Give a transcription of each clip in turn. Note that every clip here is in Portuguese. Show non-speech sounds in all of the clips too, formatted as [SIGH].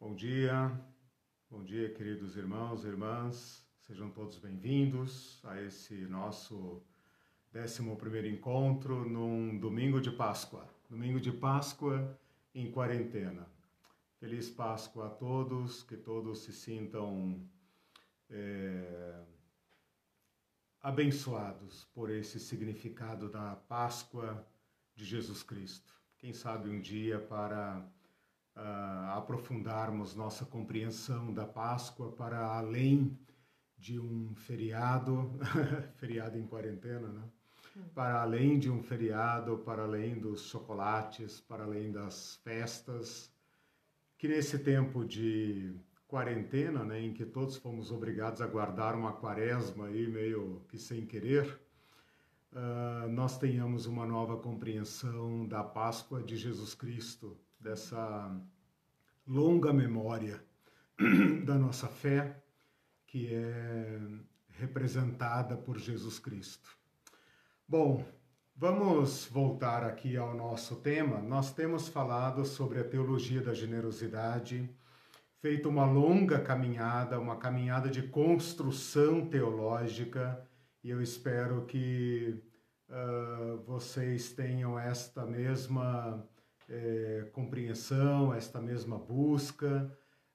Bom dia, bom dia, queridos irmãos e irmãs, sejam todos bem-vindos a esse nosso 11 encontro num domingo de Páscoa, domingo de Páscoa em quarentena. Feliz Páscoa a todos, que todos se sintam é, abençoados por esse significado da Páscoa de Jesus Cristo. Quem sabe um dia para uh, aprofundarmos nossa compreensão da Páscoa para além de um feriado, [LAUGHS] feriado em quarentena, né? Hum. Para além de um feriado, para além dos chocolates, para além das festas, que nesse tempo de quarentena, né, em que todos fomos obrigados a guardar uma quaresma aí meio que sem querer, uh, nós tenhamos uma nova compreensão da Páscoa de Jesus Cristo, dessa longa memória [CLEARS THROAT] da nossa fé, que é representada por Jesus Cristo. Bom, vamos voltar aqui ao nosso tema. Nós temos falado sobre a teologia da generosidade, feito uma longa caminhada, uma caminhada de construção teológica, e eu espero que uh, vocês tenham esta mesma é, compreensão, esta mesma busca,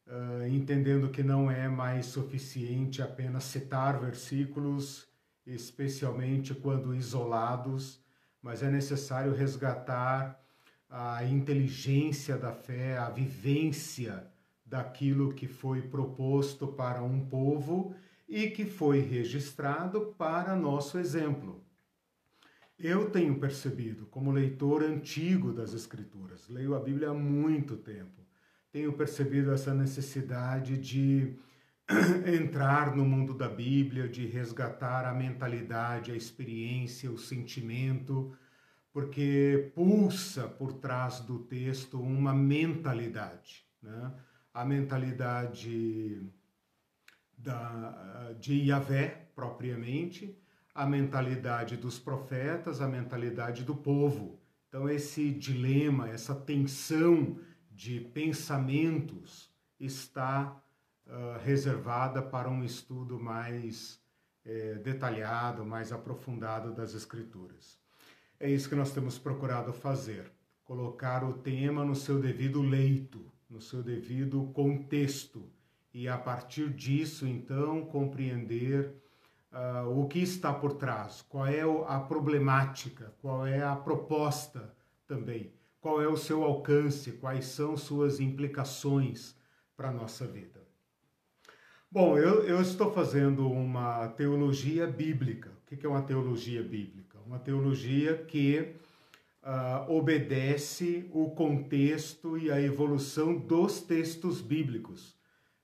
uh, entendendo que não é mais suficiente apenas citar versículos, especialmente quando isolados, mas é necessário resgatar a inteligência da fé, a vivência daquilo que foi proposto para um povo e que foi registrado para nosso exemplo. Eu tenho percebido, como leitor antigo das Escrituras, leio a Bíblia há muito tempo, tenho percebido essa necessidade de [CLEARS THROAT] entrar no mundo da Bíblia, de resgatar a mentalidade, a experiência, o sentimento, porque pulsa por trás do texto uma mentalidade, né? a mentalidade da, de Yahvé propriamente, a mentalidade dos profetas, a mentalidade do povo. Então, esse dilema, essa tensão de pensamentos está uh, reservada para um estudo mais eh, detalhado, mais aprofundado das Escrituras. É isso que nós temos procurado fazer: colocar o tema no seu devido leito, no seu devido contexto, e a partir disso, então, compreender uh, o que está por trás, qual é a problemática, qual é a proposta também, qual é o seu alcance, quais são suas implicações para a nossa vida. Bom, eu, eu, estou fazendo uma teologia bíblica. O que é uma teologia bíblica? Uma teologia que uh, obedece o contexto e a evolução dos textos bíblicos.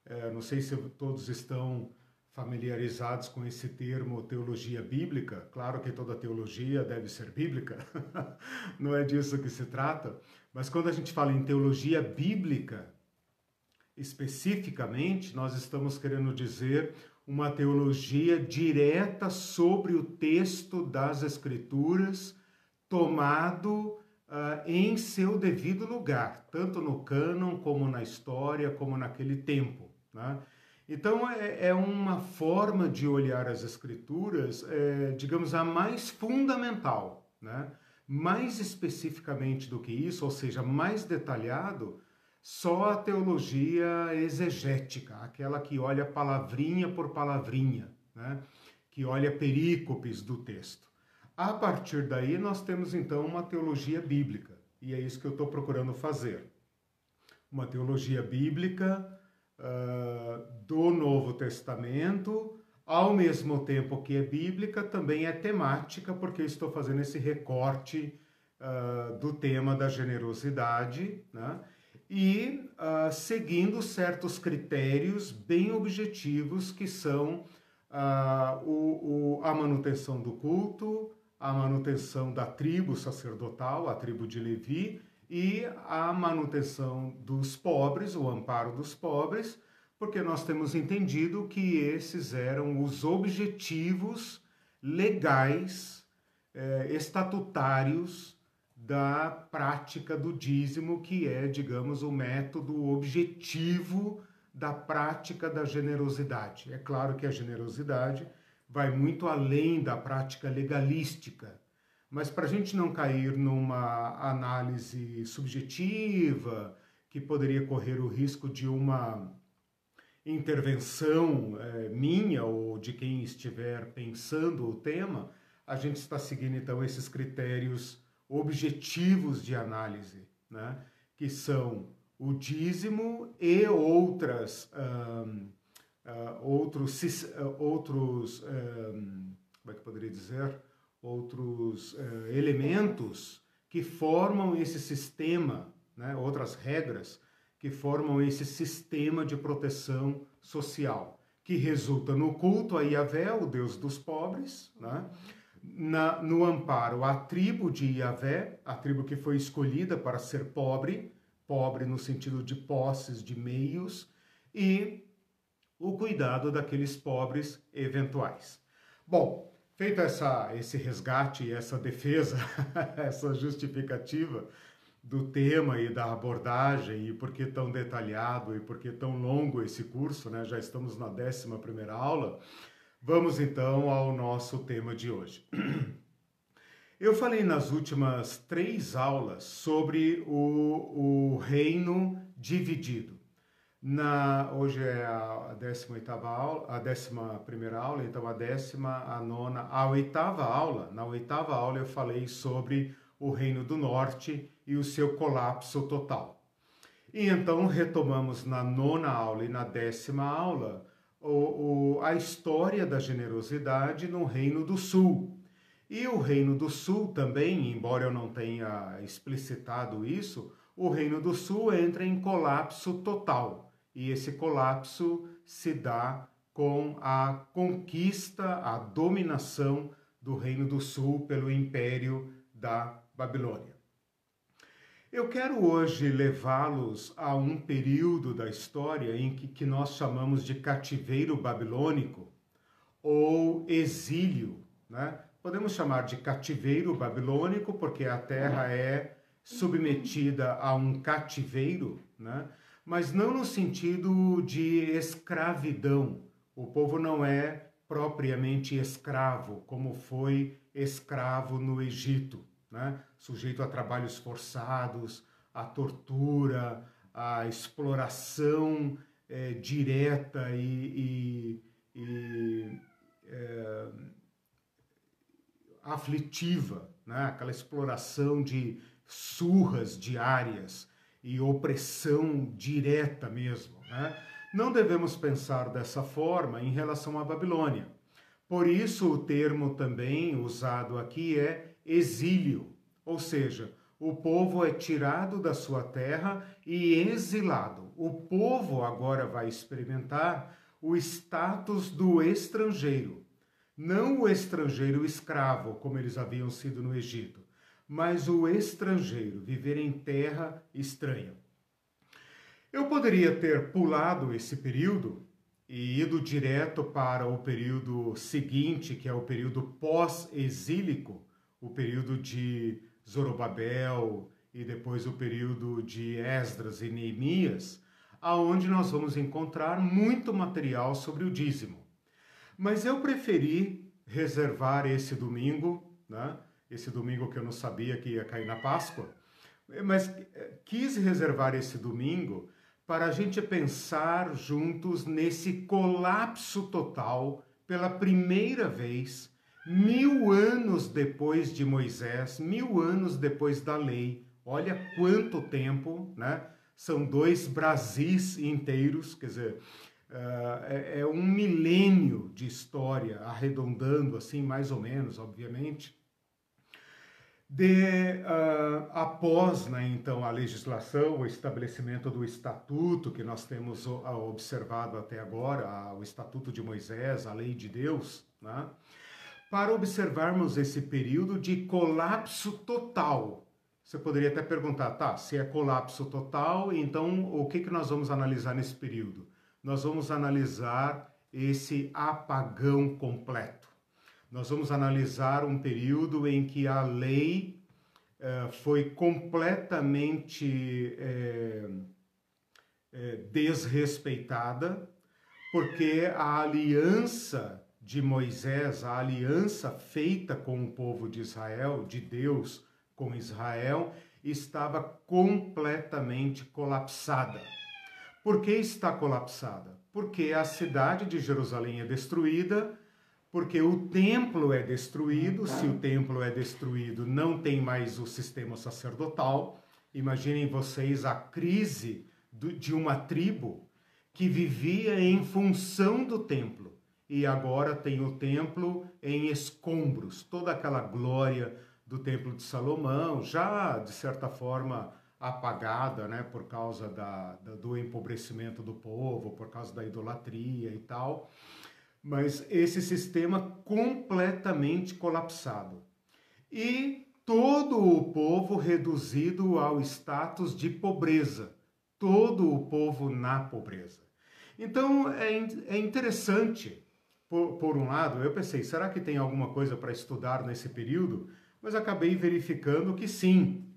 Uh, não sei se todos estão familiarizados com esse termo teologia bíblica. Claro que toda teologia deve ser bíblica, [LAUGHS] não é disso que se trata, mas quando a gente fala em teologia bíblica, especificamente, nós estamos querendo dizer uma teologia direta sobre o texto das Escrituras, tomado uh, em seu devido lugar, tanto no cânon como na história, como naquele tempo. Né? Então, é, é uma forma de olhar as Escrituras, é, digamos, a mais fundamental, né? Mais especificamente do que isso, ou seja, mais detalhado, só a teologia exegética, aquela que olha palavrinha por palavrinha, né? que olha perícopes do texto. A partir daí, nós temos então uma teologia bíblica, e é isso que eu estou procurando fazer. Uma teologia bíblica do Novo Testamento, ao mesmo tempo que é bíblica, também é temática, porque eu estou fazendo esse recorte uh, do tema da generosidade, né? e uh, seguindo certos critérios bem objetivos que são o, o, a manutenção do culto, a manutenção da tribo sacerdotal, a tribo de Levi, e a manutenção dos pobres, o amparo dos pobres, porque nós temos entendido que esses eram os objetivos legais, eh, estatutários da prática do dízimo, que é, digamos, o método objetivo da prática da generosidade. É claro que a generosidade vai muito além da prática legalística, mas para a gente não cair numa análise subjetiva, que poderia correr o risco de uma intervenção é, minha ou de quem estiver pensando o tema, a gente está seguindo então esses critérios objetivos de análise, né? que são o dízimo e outras um, uh, outros uh, outros um, como é que poderia dizer outros uh, elementos que formam esse sistema, né? outras regras que formam esse sistema de proteção social, que resulta no culto a Yahvé, o Deus dos pobres, né? Na, no amparo à tribo de Yahvé, a tribo que foi escolhida para ser pobre, pobre no sentido de posses, de meios, e o cuidado daqueles pobres eventuais. Bom, feito essa, esse resgate, essa defesa, [LAUGHS] essa justificativa do tema e da abordagem e por que tão detalhado e por que tão longo esse curso, né? Já estamos na 11 primeira aula. Vamos então ao nosso tema de hoje. [CLEARS THROAT] Eu falei nas últimas três aulas sobre o, o reino dividido. Na, hoje é a 18 aula, a 11 primeira aula, então a décima, a nona, a oitava aula. Na oitava aula eu falei sobre o Reino do Norte e o seu colapso total. E então retomamos na nona aula e na décima aula o, o, a história da generosidade no Reino do Sul. E o Reino do Sul também, embora eu não tenha explicitado isso, o Reino do Sul entra em colapso total. E esse colapso se dá com a conquista, a dominação do Reino do Sul pelo Império da Babilônia. Eu quero hoje levá-los a um período da história em que, que nós chamamos de cativeiro babilônico ou exílio. Né? Podemos chamar de cativeiro babilônico porque a terra é submetida a um cativeiro, né? Mas não no sentido de escravidão. O povo não é propriamente escravo, como foi escravo no Egito né? sujeito a trabalhos forçados, à tortura, à exploração é, direta e, e, e é, aflitiva, né? aquela exploração de surras diárias e opressão direta mesmo. Né? Não devemos pensar dessa forma em relação à Babilônia. Por isso, o termo também usado aqui é exílio, ou seja, o povo é tirado da sua terra e exilado. O povo agora vai experimentar o status do estrangeiro, não o estrangeiro escravo, como eles haviam sido no Egito, mas o estrangeiro, viver em terra estranha. Eu poderia ter pulado esse período e ido direto para o período seguinte, que é o período pós-exílico, o período de Zorobabel e depois o período de Esdras e Neemias, aonde nós vamos encontrar muito material sobre o dízimo. Mas eu preferi reservar esse domingo, né? Esse domingo que eu não sabia que ia cair na Páscoa, mas eh, quis reservar esse domingo para a gente pensar juntos nesse colapso total pela primeira vez mil anos depois de Moisés, mil anos depois da lei, olha quanto tempo, né? São dois Brasis inteiros, quer dizer, uh, é, é, um milênio de história, arredondando assim, mais ou menos, obviamente. De, uh, após, né, então, a legislação, o estabelecimento do estatuto que nós temos observado até agora, o estatuto de Moisés, a lei de Deus, né? para observarmos esse período de colapso total. Você poderia até perguntar, tá, se é colapso total, então o que, que nós vamos analisar nesse período? Nós vamos analisar esse apagão completo. Nós vamos analisar um período em que a lei eh, foi completamente é, é, desrespeitada, porque a aliança de Moisés, a aliança feita com o povo de Israel, de Deus com Israel, estava completamente colapsada. Por que está colapsada? Porque a cidade de Jerusalém é destruída, porque o templo é destruído. Se o templo é destruído, não tem mais o sistema sacerdotal. Imaginem vocês a crise de uma tribo que vivia em função do templo e agora tem o templo em escombros, toda aquela glória do templo de Salomão, já de certa forma apagada, né, por causa da, da, do empobrecimento do povo, por causa da idolatria e tal, mas esse sistema completamente colapsado. E todo o povo reduzido ao status de pobreza todo o povo na pobreza. Então é, é interessante, por, por um lado, eu pensei, será que tem alguma coisa para estudar nesse período? Mas acabei verificando que sim,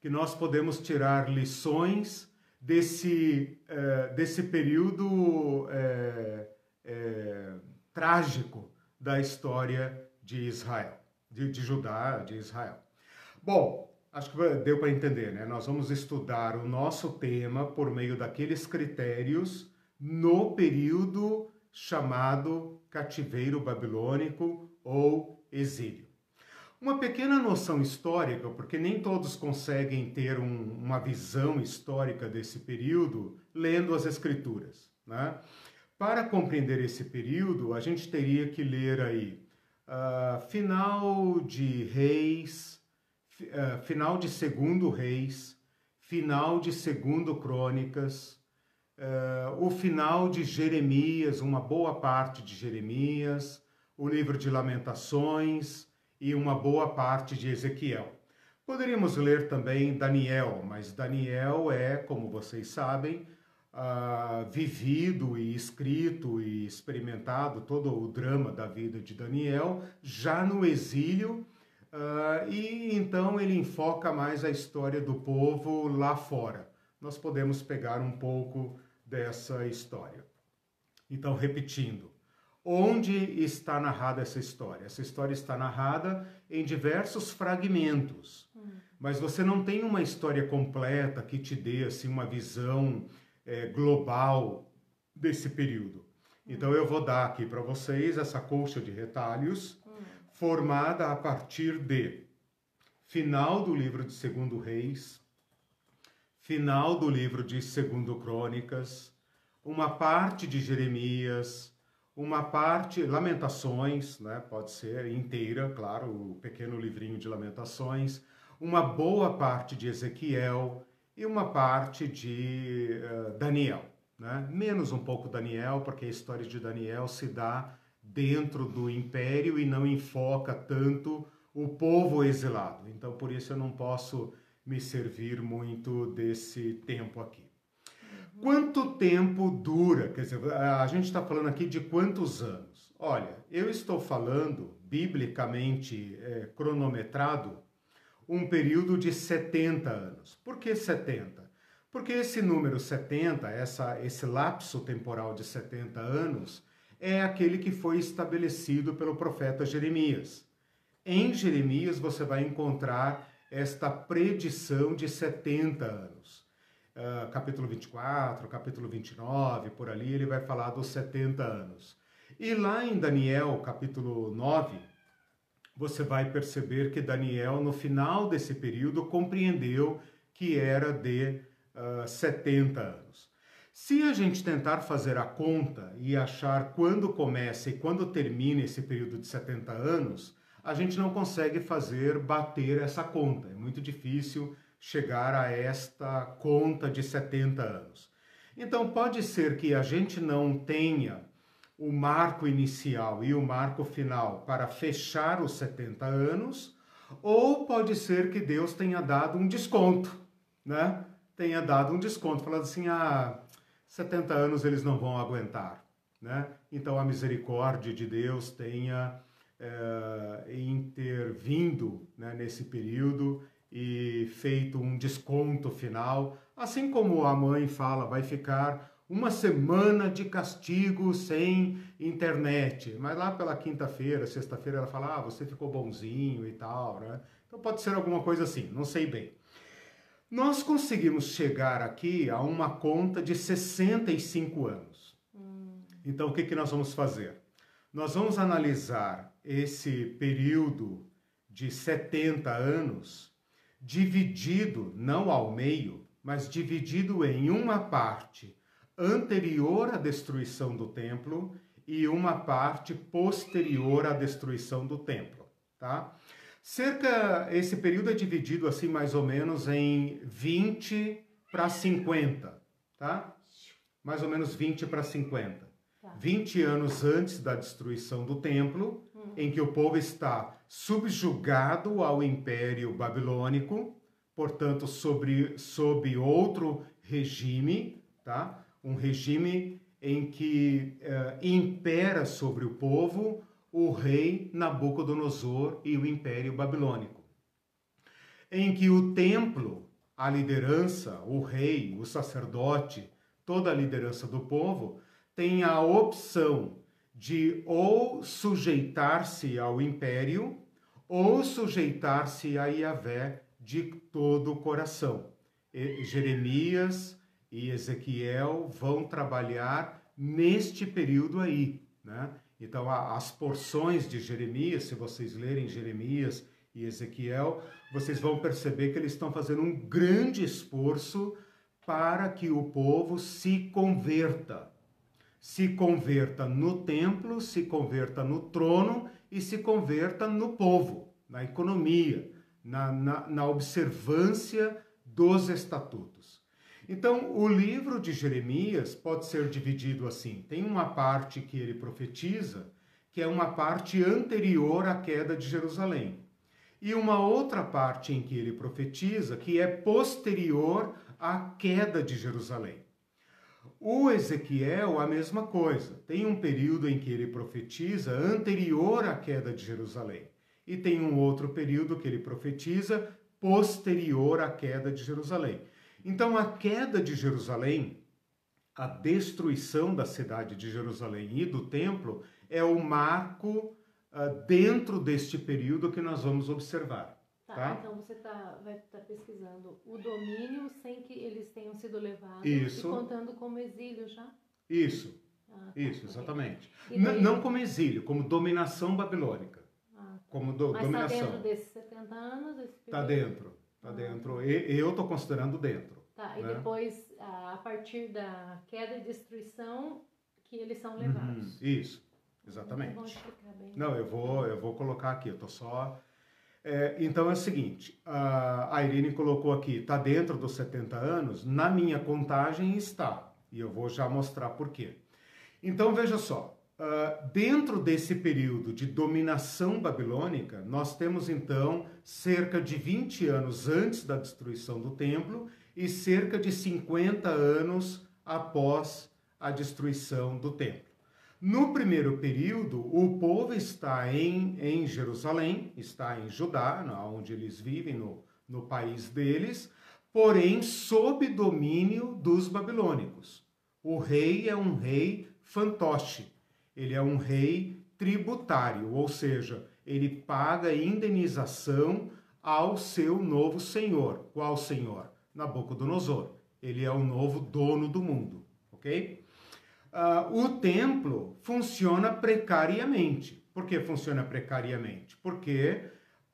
que nós podemos tirar lições desse, é, desse período é, trágico da história de Israel, de, de Judá, de Israel. Bom, Acho que deu para entender, né? Nós vamos estudar o nosso tema por meio daqueles critérios no período chamado cativeiro babilônico ou exílio. Uma pequena noção histórica, porque nem todos conseguem ter um, uma visão histórica desse período lendo as Escrituras. Né? Para compreender esse período, a gente teria que ler aí uh, final de Reis, uh, final de Segundo Reis, final de Segundo Crônicas, uh, o final de Jeremias, uma boa parte de Jeremias, o livro de Lamentações e uma boa parte de Ezequiel. Poderíamos ler também Daniel, mas Daniel é, como vocês sabem, uh, vivido e escrito e experimentado todo o drama da vida de Daniel já no exílio Uh, e então ele enfoca mais a história do povo lá fora. Nós podemos pegar um pouco dessa história. Então, repetindo, onde está narrada essa história? Essa história está narrada em diversos fragmentos, hum. mas você não tem uma história completa que te dê assim, uma visão é, global desse período. Então, eu vou dar aqui para vocês essa colcha de retalhos formada a partir de final do livro de Segundo Reis, final do livro de Segundo Crônicas, uma parte de Jeremias, uma parte Lamentações, né, pode ser inteira, claro, o pequeno livrinho de Lamentações, uma boa parte de Ezequiel e uma parte de uh, Daniel, né? Menos um pouco Daniel, porque a história de Daniel se dá dentro do império e não enfoca tanto o povo exilado. Então, por isso eu não posso me servir muito desse tempo aqui. Quanto tempo dura? Quer dizer, a gente está falando aqui de quantos anos? Olha, eu estou falando, biblicamente é, cronometrado, um período de 70 anos. Por que 70? Porque esse número 70, essa, esse lapso temporal de 70 anos, é aquele que foi estabelecido pelo profeta Jeremias. Em Jeremias você vai encontrar esta predição de 70 anos. Uh, capítulo 24, capítulo 29, por ali ele vai falar dos 70 anos. E lá em Daniel, capítulo 9, você vai perceber que Daniel, no final desse período, compreendeu que era de uh, ah, 70 anos. Se a gente tentar fazer a conta e achar quando começa e quando termina esse período de 70 anos, a gente não consegue fazer bater essa conta. É muito difícil chegar a esta conta de 70 anos. Então pode ser que a gente não tenha o marco inicial e o marco final para fechar os 70 anos, ou pode ser que Deus tenha dado um desconto, né? Tenha dado um desconto, falando assim: ah, 70 anos eles não vão aguentar. Né? Então a misericórdia de Deus tenha é, intervindo né, nesse período e feito um desconto final, assim como a mãe fala, vai ficar uma semana de castigo sem internet, mas lá pela quinta-feira, sexta-feira ela fala, ah, você ficou bonzinho e tal, né? Então pode ser alguma coisa assim, não sei bem. Nós conseguimos chegar aqui a uma conta de 65 anos. Hum. Então o que, que nós vamos fazer? Nós vamos analisar esse período de 70 anos dividido, não ao meio, mas dividido em uma parte anterior à destruição do templo e uma parte posterior à destruição do templo, tá? Cerca esse período é dividido assim mais ou menos em 20 para 50, tá? Mais ou menos 20 para 50. Tá. 20 anos antes da destruição do templo, hum. em que o povo está subjugado ao império babilônico, portanto, sobre, sob outro regime, tá? Um regime em que uh, impera sobre o povo o rei Nabucodonosor e o império babilônico. Em que o templo, a liderança, o rei, o sacerdote, toda a liderança do povo, tem a opção de ou sujeitar-se ao império ou sujeitar-se a Yahvé de todo o coração. E Jeremias e Ezequiel vão trabalhar neste período aí, né? Então, as porções de Jeremias, se vocês lerem Jeremias e Ezequiel, vocês vão perceber que eles estão fazendo um grande esforço para que o povo se converta. Se converta no templo, se converta no trono e se converta no povo, na economia, na, na, na observância dos estatutos. Então, o livro de Jeremias pode ser dividido assim: tem uma parte que ele profetiza, que é uma parte anterior à queda de Jerusalém, e uma outra parte em que ele profetiza, que é posterior à queda de Jerusalém. O Ezequiel, a mesma coisa. Tem um período em que ele profetiza anterior à queda de Jerusalém. E tem um outro período que ele profetiza posterior à queda de Jerusalém. Então, a queda de Jerusalém, a destruição da cidade de Jerusalém e do templo, é o marco uh, dentro deste período que nós vamos observar. Tá, tá? então você tá, vai estar tá pesquisando o domínio sem que eles tenham sido levados Isso. e contando como exílio já? Isso. Ah, tá, Isso, exatamente. Daí... Não como exílio, como dominação babilônica. Ah, tá. como do, Mas dominação. Está dentro desses 70 anos? Está dentro. Está dentro. Eu estou considerando dentro. Tá, né? e depois, a partir da queda e destruição, que eles são levados. Uhum, isso, exatamente. Não, eu vou, eu vou colocar aqui, eu estou só... É, então é o seguinte, a Irene colocou aqui, está dentro dos 70 anos, na minha contagem está, e eu vou já mostrar por quê. Então veja só, dentro desse período de dominação babilônica, nós temos então cerca de 20 anos antes da destruição do templo e cerca de 50 anos após a destruição do templo. No primeiro período, o povo está em, em Jerusalém, está em Judá, onde eles vivem, no, no país deles, porém sob domínio dos babilônicos. O rei é um rei fantoche, ele é um rei tributário, ou seja, ele paga indenização ao seu novo senhor. Qual senhor? Nabucodonosor. Ele é o novo dono do mundo, ok? Uh, o templo funciona precariamente. Por que funciona precariamente? Porque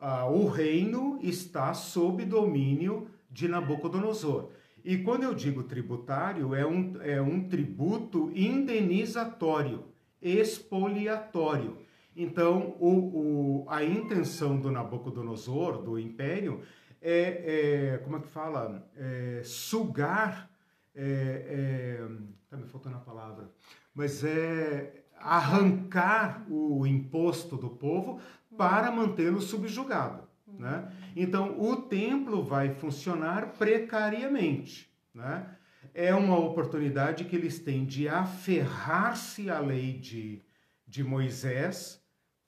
uh, o reino está sob domínio de Nabucodonosor. E quando eu digo tributário, é um, é um tributo indenizatório expoliatório. Então, o, o, a intenção do Nabucodonosor, do império, é, é como é que fala? É, sugar, é, tá me faltando a palavra, mas é arrancar o imposto do povo para mantê-lo subjugado. Né? Então, o templo vai funcionar precariamente. Né? é uma oportunidade que eles têm de aferrar-se à lei de, de Moisés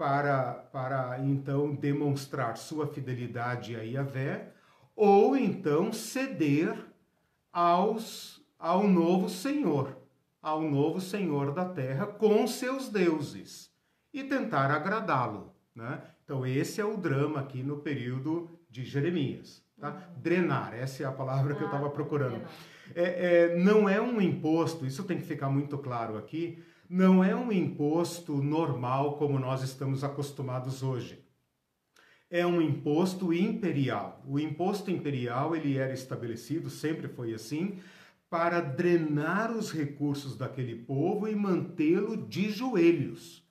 para, para então demonstrar sua fidelidade a Yahvé, ou então ceder aos, ao novo Senhor, ao novo Senhor da terra com seus deuses e tentar agradá-lo. Né? Então, esse é o drama aqui no período de Jeremias. Tá? Uhum. Drenar, essa é a palavra que eu estava ah, procurando. É, é, não é um imposto, isso tem que ficar muito claro aqui, não é um imposto normal como nós estamos acostumados hoje. É um imposto imperial. O imposto imperial ele era estabelecido, sempre foi assim, para drenar os recursos daquele povo e mantê-lo de joelhos.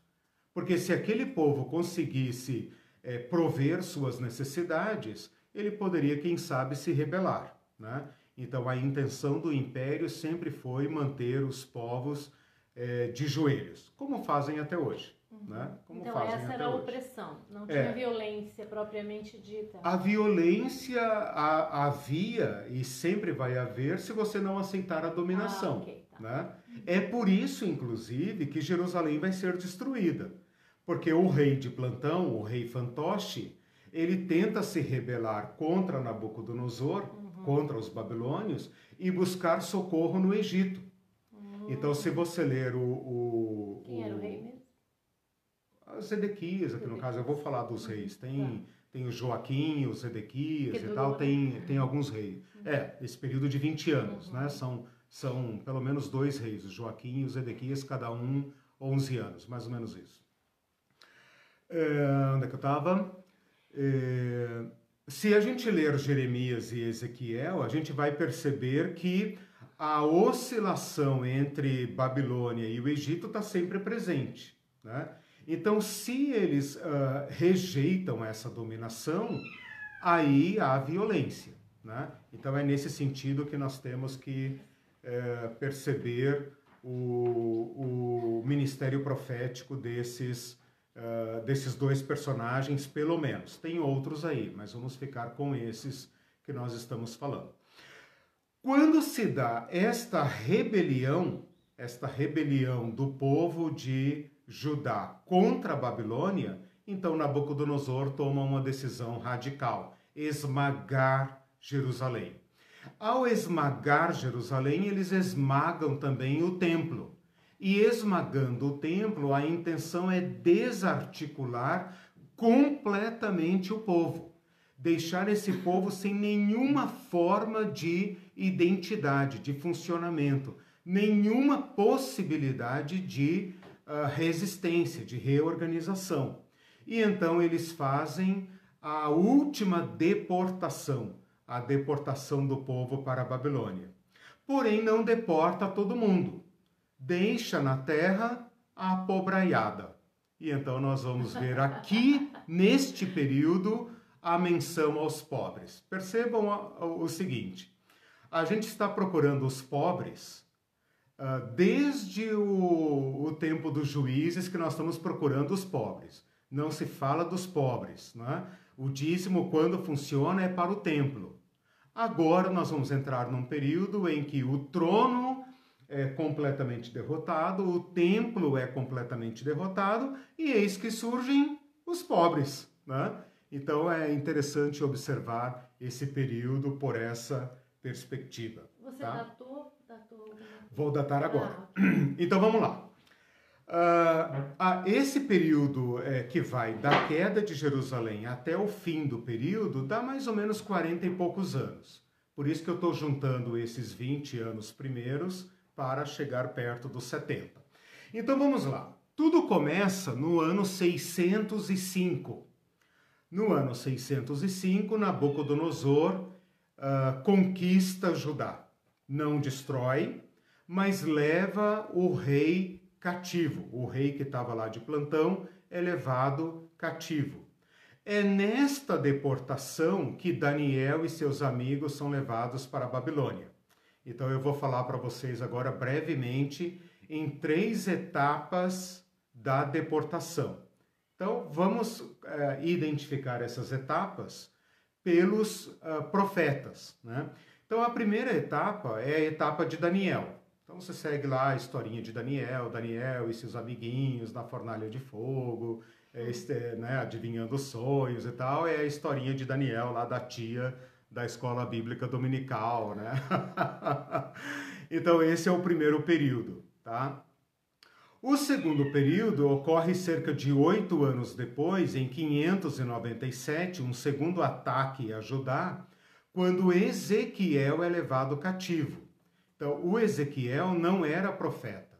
Porque se aquele povo conseguisse é, prover suas necessidades, ele poderia, quem sabe, se rebelar. Né? Então, a intenção do império sempre foi manter os povos é, de joelhos, como fazem até hoje. Uhum. Né? Como então, essa era a opressão, não tinha é. violência propriamente dita. A violência a, havia e sempre vai haver se você não aceitar a dominação. Ah, okay, tá. né? É por isso, inclusive, que Jerusalém vai ser destruída. Porque o rei de plantão, o rei fantoche, ele tenta se rebelar contra Nabucodonosor, uhum. contra os babilônios, e buscar socorro no Egito. Então, se você ler o. o Quem o, era o rei mesmo? Zedequias, aqui no caso, eu vou falar dos uhum. reis. Tem, tá. tem o Joaquim, o Zedequias e tal, tem, tem alguns reis. Uhum. É, esse período de 20 anos, né? Uhum. São, são pelo menos dois reis, o Joaquim e o Zedequias, cada um 11 anos, mais ou menos isso. É, onde é que eu estava? É, se a gente ler Jeremias e Ezequiel, a gente vai perceber que a oscilação entre Babilônia e o Egito está sempre presente. Né? Então, se eles uh, rejeitam essa dominação, aí há violência. Né? Então, é nesse sentido que nós temos que uh, perceber o, o ministério profético desses uh, desses dois personagens, pelo menos. Tem outros aí, mas vamos ficar com esses que nós estamos falando. Quando se dá esta rebelião, esta rebelião do povo de Judá contra a Babilônia, então Nabucodonosor toma uma decisão radical: esmagar Jerusalém. Ao esmagar Jerusalém, eles esmagam também o templo. E esmagando o templo, a intenção é desarticular completamente o povo, deixar esse povo sem nenhuma forma de identidade, de funcionamento, nenhuma possibilidade de uh, resistência, de reorganização. E então eles fazem a última deportação, a deportação do povo para a Babilônia. Porém, não deporta todo mundo deixa na terra a pobraiada. E então nós vamos ver aqui, [LAUGHS] neste período, a menção aos pobres. Percebam o seguinte: a gente está procurando os pobres uh, desde o, o, tempo dos juízes que nós estamos procurando os pobres. Não se fala dos pobres. Né? O dízimo, quando funciona, é para o templo. Agora nós vamos entrar num período em que o trono é completamente derrotado, o templo é completamente derrotado, e eis que surgem os pobres. Né? Então é interessante observar esse período por essa perspectiva. Você tá? datou, datou? Vou datar agora. Ah. [CLEARS THROAT] Então vamos lá. Uh, esse período é, que vai da queda de Jerusalém até o fim do período dá mais ou menos 40 e poucos anos. Por isso que eu estou juntando esses 20 anos primeiros para chegar perto dos 70. Então vamos lá. Tudo começa no ano 605. No ano 605, Nabucodonosor uh, conquista Judá. Não destrói, mas leva o rei cativo. O rei que estava lá de plantão é levado cativo. É nesta deportação que Daniel e seus amigos são levados para a Babilônia. Então eu vou falar para vocês agora brevemente em três etapas da deportação. Então vamos é, identificar essas etapas pelos uh, profetas. Né? Então a primeira etapa é a etapa de Daniel. Então você segue lá a historinha de Daniel, Daniel e seus amiguinhos na fornalha de fogo, este, né, adivinhando sonhos e tal. É a historinha de Daniel lá da tia da escola bíblica dominical, né? [LAUGHS] então esse é o primeiro período, tá? O segundo período ocorre cerca de oito anos depois, em 597, um segundo ataque a Judá, quando Ezequiel é levado cativo. Então, o Ezequiel não era profeta.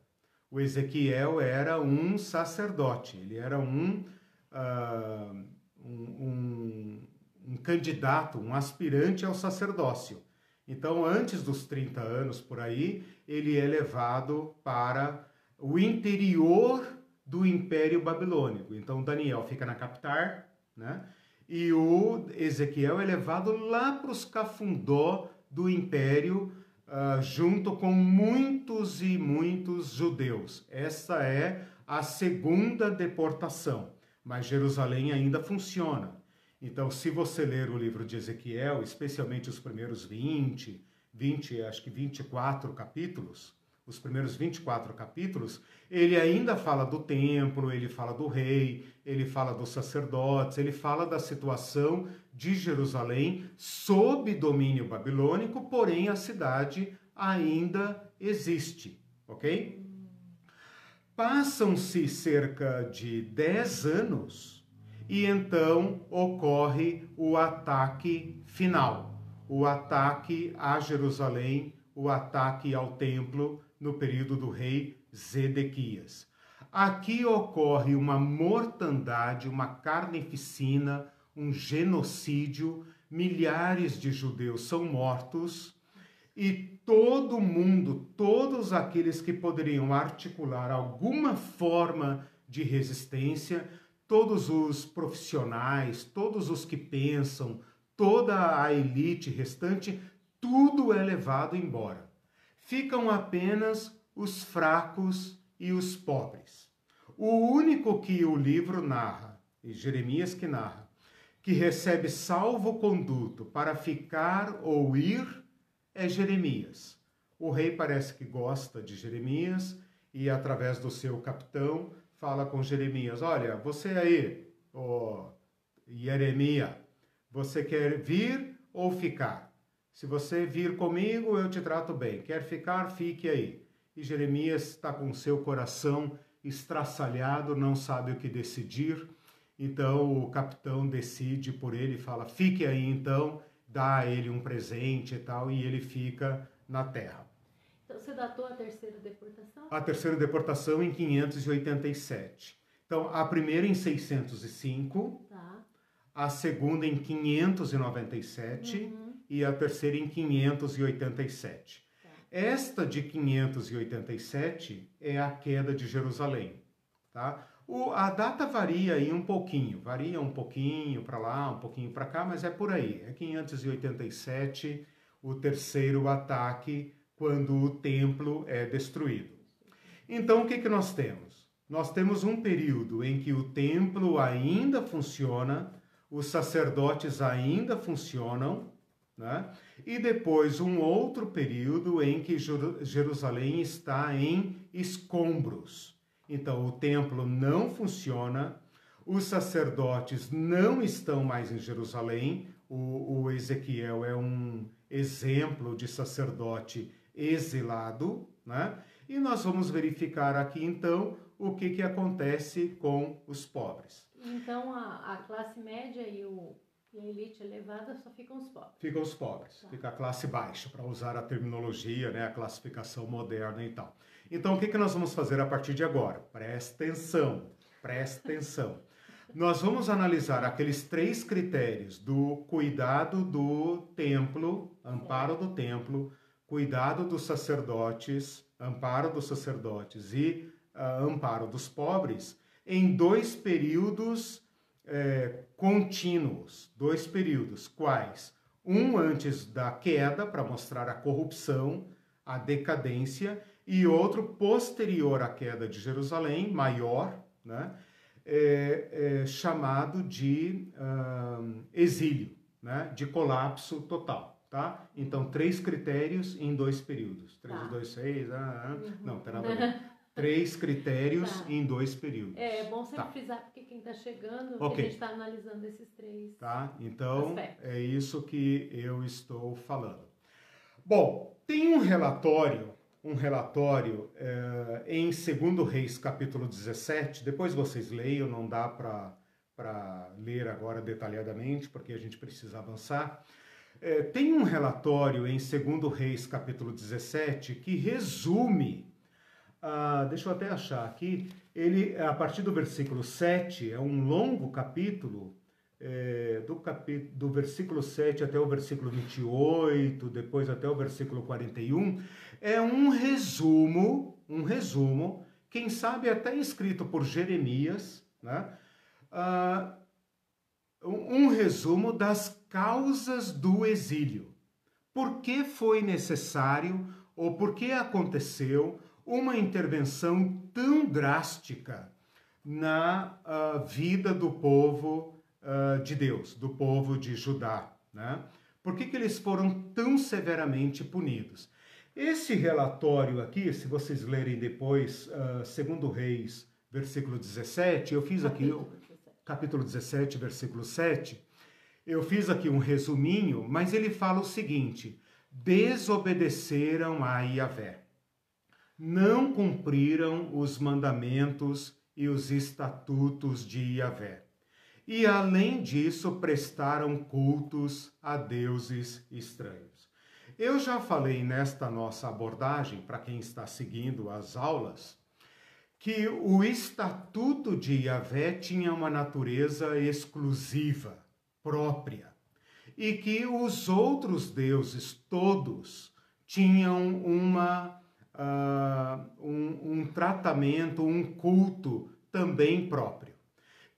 O Ezequiel era um sacerdote, ele era um, uh, um, um, um candidato, um aspirante ao sacerdócio. Então, antes dos 30 anos por aí, ele é levado para o interior do Império Babilônico. Então Daniel fica na capital, né? E o Ezequiel é levado lá para os cafundó do Império, uh, junto com muitos e muitos judeus. Essa é a segunda deportação, mas Jerusalém ainda funciona. Então, se você ler o livro de Ezequiel, especialmente os primeiros 20, 20, acho que 24 capítulos, os primeiros 24 capítulos, ele ainda fala do templo, ele fala do rei, ele fala dos sacerdotes, ele fala da situação de Jerusalém sob domínio babilônico, porém a cidade ainda existe, ok? Passam-se cerca de 10 anos e então ocorre o ataque final, o ataque a Jerusalém, o ataque ao templo no período do rei Zedequias. Aqui ocorre uma mortandade, uma carnificina, um genocídio, milhares de judeus são mortos e todo mundo, todos aqueles que poderiam articular alguma forma de resistência, todos os profissionais, todos os que pensam, toda a elite restante, tudo é levado embora ficam apenas os fracos e os pobres. O único que o livro narra, e Jeremias que narra, que recebe salvo-conduto para ficar ou ir, é Jeremias. O rei parece que gosta de Jeremias e, através do seu capitão, fala com Jeremias: Olha, você aí, ó Jeremias, você quer vir ou ficar? Se você vir comigo, eu te trato bem. Quer ficar? Fique aí. E Jeremias está com seu coração estraçalhado, não sabe o que decidir. Então o capitão decide por ele e fala: fique aí então, dá a ele um presente e tal, e ele fica na terra. Então você datou a terceira deportação? A terceira deportação em 587. Então a primeira em 605, tá. a segunda em 597. Uhum e a terceira em 587. Tá. Esta de 587 é a queda de Jerusalém, tá? O, a data varia aí um pouquinho, varia um pouquinho para lá, um pouquinho para cá, mas é por aí. É 587 o terceiro ataque quando o templo é destruído. Então o que, que nós temos? Nós temos um período em que o templo ainda funciona, os sacerdotes ainda funcionam, né? E depois um outro período em que Jerusalém está em escombros. Então o templo não funciona, os sacerdotes não estão mais em Jerusalém. O, o Ezequiel é um exemplo de sacerdote exilado, né? E nós vamos verificar aqui então o que, que acontece com os pobres. Então a, a classe média e o e a elite elevada só ficam os pobres. Ficam os pobres, tá. fica a classe baixa, para usar a terminologia, né, a classificação moderna e tal. Então, o que, que nós vamos fazer a partir de agora? Presta atenção, presta atenção. [LAUGHS] nós vamos analisar aqueles três critérios do cuidado do templo, amparo do templo, cuidado dos sacerdotes, amparo dos sacerdotes e uh, amparo dos pobres, em dois períodos é, contínuos, dois períodos, quais? Um antes da queda, para mostrar a corrupção, a decadência, e outro posterior à queda de Jerusalém, maior, né? É, é, chamado de uh, exílio, né? de colapso total. Tá? Então, três critérios em dois períodos. 3 tá. 2, 6, ah, ah. Uhum. não, tem nada a ver. [LAUGHS] Três critérios tá. em dois períodos. É, é bom sempre tá. frisar, porque quem está chegando, okay. a gente está analisando esses três. Tá, então aspectos. é isso que eu estou falando. Bom, tem um relatório, um relatório é, em 2 Reis, capítulo 17, depois vocês leiam, não dá para ler agora detalhadamente, porque a gente precisa avançar. É, tem um relatório em 2 Reis, capítulo 17, que resume ah, deixa eu até achar aqui, ele, a partir do versículo 7, é um longo capítulo, é, do, capi, do versículo 7 até o versículo 28, depois até o versículo 41, é um resumo, um resumo, quem sabe até escrito por Jeremias, né? Ah, um resumo das causas do exílio. Por que foi necessário, ou por que aconteceu, uma intervenção tão drástica na uh, vida do povo uh, de Deus, do povo de Judá. Né? Por que, que eles foram tão severamente punidos? Esse relatório aqui, se vocês lerem depois, uh, segundo Reis, versículo 17, eu fiz aqui, capítulo 17. capítulo 17, versículo 7, eu fiz aqui um resuminho, mas ele fala o seguinte, desobedeceram a Yahvé não cumpriram os mandamentos e os estatutos de Yahvé. E além disso, prestaram cultos a deuses estranhos. Eu já falei nesta nossa abordagem, para quem está seguindo as aulas, que o estatuto de Yahvé tinha uma natureza exclusiva, própria, e que os outros deuses todos tinham uma uh, um, um tratamento, um culto também próprio.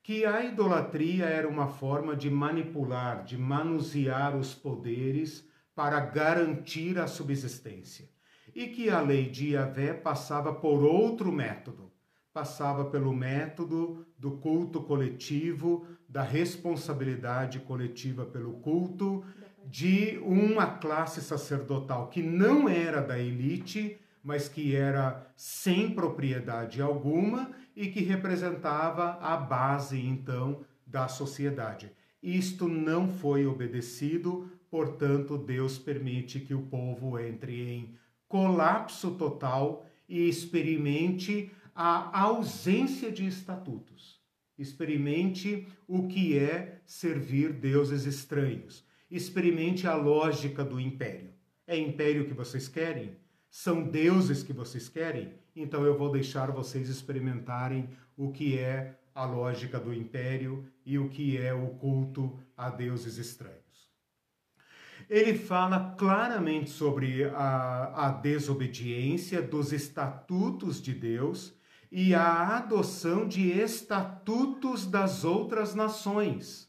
Que a idolatria era uma forma de manipular, de manusear os poderes para garantir a subsistência. E que a lei de Yahvé passava por outro método, passava pelo método do culto coletivo, da responsabilidade coletiva pelo culto, de uma classe sacerdotal que não era da elite, mas que era sem propriedade alguma e que representava a base, então, da sociedade. Isto não foi obedecido, portanto, Deus permite que o povo entre em colapso total e experimente a ausência de estatutos. Experimente o que é servir deuses estranhos. Experimente a lógica do império. É império que vocês querem? São deuses que vocês querem, então eu vou deixar vocês experimentarem o que é a lógica do império e o que é o culto a deuses estranhos. Ele fala claramente sobre a, a desobediência dos estatutos de Deus e a adoção de estatutos das outras nações.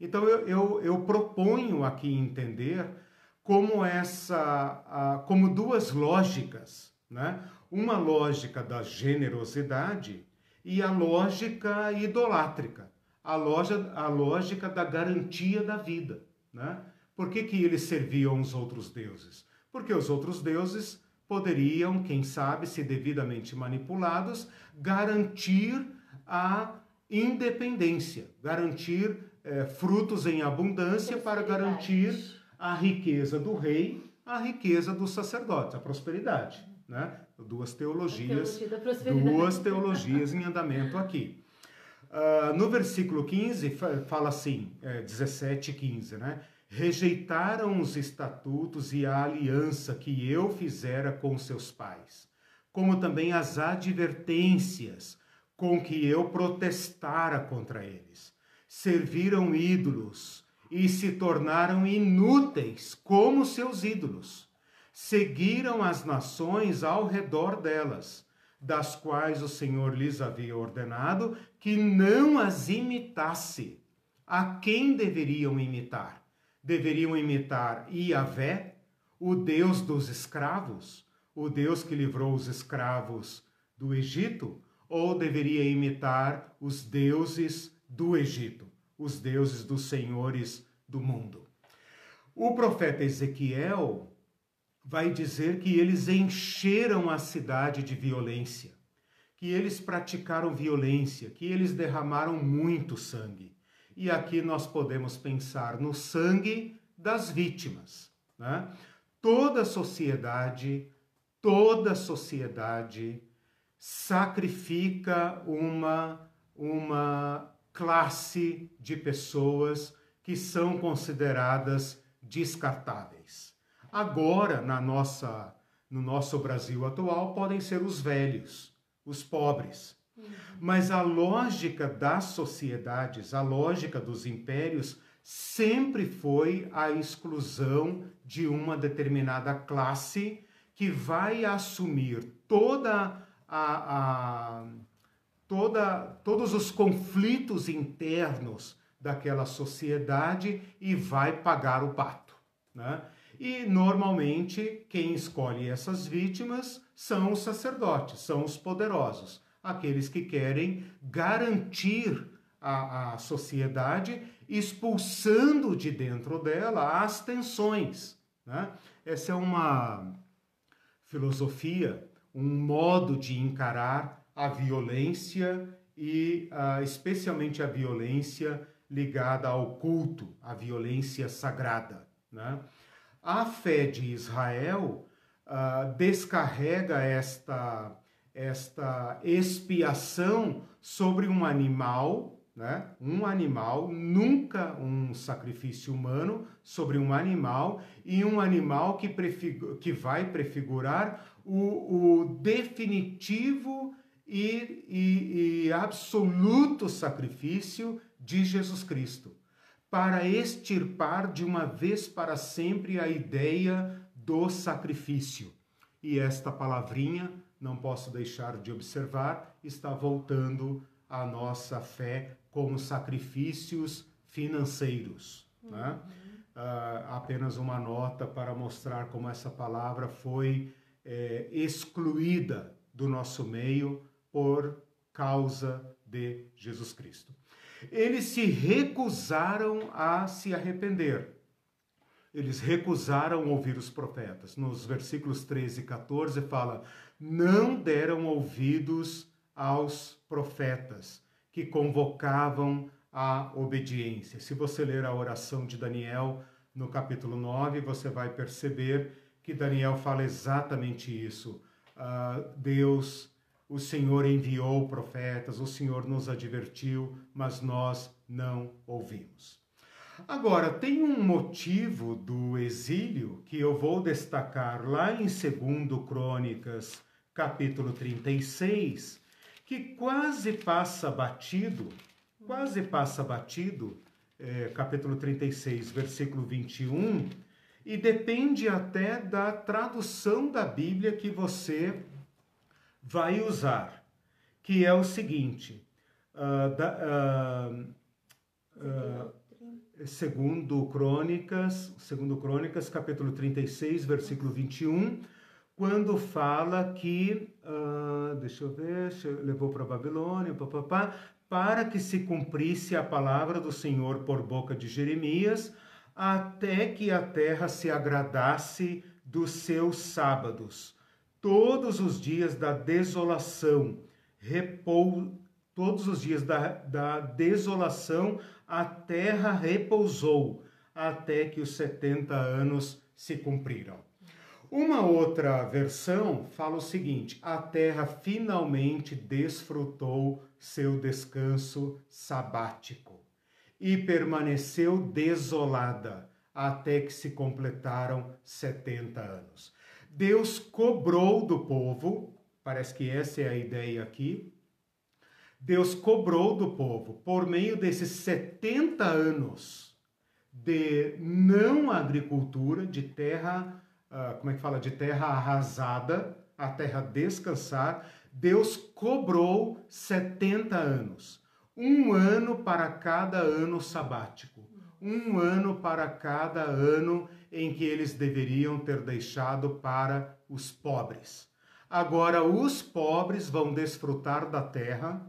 Então eu, eu, eu proponho aqui entender como essa, como duas lógicas, né? Uma lógica da generosidade e a lógica idolátrica, a, loja, a lógica da garantia da vida, né? Por que, que eles serviam os outros deuses? Porque os outros deuses poderiam, quem sabe, se devidamente manipulados, garantir a independência, garantir é, frutos em abundância para garantir a riqueza do rei, a riqueza dos sacerdotes, a prosperidade. Né? Duas teologias, duas teologias em andamento aqui. Uh, no versículo 15, fala assim, é, 17 e 15, né? Rejeitaram os estatutos e a aliança que eu fizera com seus pais, como também as advertências com que eu protestara contra eles. Serviram ídolos e se tornaram inúteis como seus ídolos. Seguiram as nações ao redor delas, das quais o Senhor lhes havia ordenado que não as imitasse. A quem deveriam imitar? Deveriam imitar Iavé, o Deus dos escravos, o Deus que livrou os escravos do Egito, ou deveria imitar os deuses do Egito? Os deuses dos senhores do mundo. O profeta Ezequiel vai dizer que eles encheram a cidade de violência. que eles praticaram violência, que eles derramaram muito sangue. E aqui nós podemos pensar no sangue das vítimas. Né? Toda sociedade, toda sociedade sacrifica uma, uma classe de pessoas que são consideradas descartáveis. Agora, na nossa, no nosso Brasil atual, podem ser os velhos, os pobres. Uhum. Mas a lógica das sociedades, a lógica dos impérios, sempre foi a exclusão de uma determinada classe que vai assumir toda a, a toda, todos os conflitos internos daquela sociedade e vai pagar o pato. Né? E normalmente quem escolhe essas vítimas são os sacerdotes, são os poderosos, aqueles que querem garantir a, a sociedade, expulsando de dentro dela as tensões. Né? Essa é uma filosofia, um modo de encarar a violência e uh, especialmente a violência ligada ao culto, a violência sagrada. Né? A fé de Israel uh, descarrega esta, esta expiação sobre um animal, né? um animal, nunca um sacrifício humano, sobre um animal, e um animal que, que vai prefigurar o, o definitivo e, e, e absoluto sacrifício de Jesus Cristo, para extirpar de uma vez para sempre a ideia do sacrifício. E esta palavrinha, não posso deixar de observar, está voltando à nossa fé como sacrifícios financeiros. Né? Uhum. Né? Uh, apenas uma nota para mostrar como essa palavra foi é, excluída do nosso meio por causa de Jesus Cristo. Eles se recusaram a se arrepender. Eles recusaram ouvir os profetas. Nos versículos 13 e 14 fala: não deram ouvidos aos profetas que convocavam a obediência. Se você ler a oração de Daniel no capítulo 9, você vai perceber que Daniel fala exatamente isso. Uh, Deus o Senhor enviou profetas, o Senhor nos advertiu, mas nós não ouvimos. Agora, tem um motivo do exílio que eu vou destacar lá em 2 Crônicas, capítulo 36, que quase passa batido, quase passa batido, é, capítulo 36, versículo 21, e depende até da tradução da Bíblia que você vai usar, que é o seguinte, uh, da, uh, uh, segundo Crônicas, segundo Crônicas, capítulo 36, versículo 21, quando fala que, deixa eu ver, levou para Babilônia, papapá, para que se cumprisse a palavra do Senhor por boca de Jeremias, até que a terra se agradasse dos seus sábados todos os dias da desolação, repou, todos os dias da, da desolação, a terra repousou, até que os 70 anos se cumpriram. Uma outra versão fala o seguinte: a terra finalmente desfrutou seu descanso sabático e permaneceu desolada até que se completaram 70 anos. Deus cobrou do povo, parece que essa é a ideia aqui. Deus cobrou do povo, por meio desses 70 anos de não agricultura, de terra, uh, como é que fala? De terra arrasada, a terra descansar, Deus cobrou 70 anos. Um ano para cada ano sabático. Um ano para cada ano em que eles deveriam ter deixado para os pobres. Agora, os pobres vão desfrutar da terra,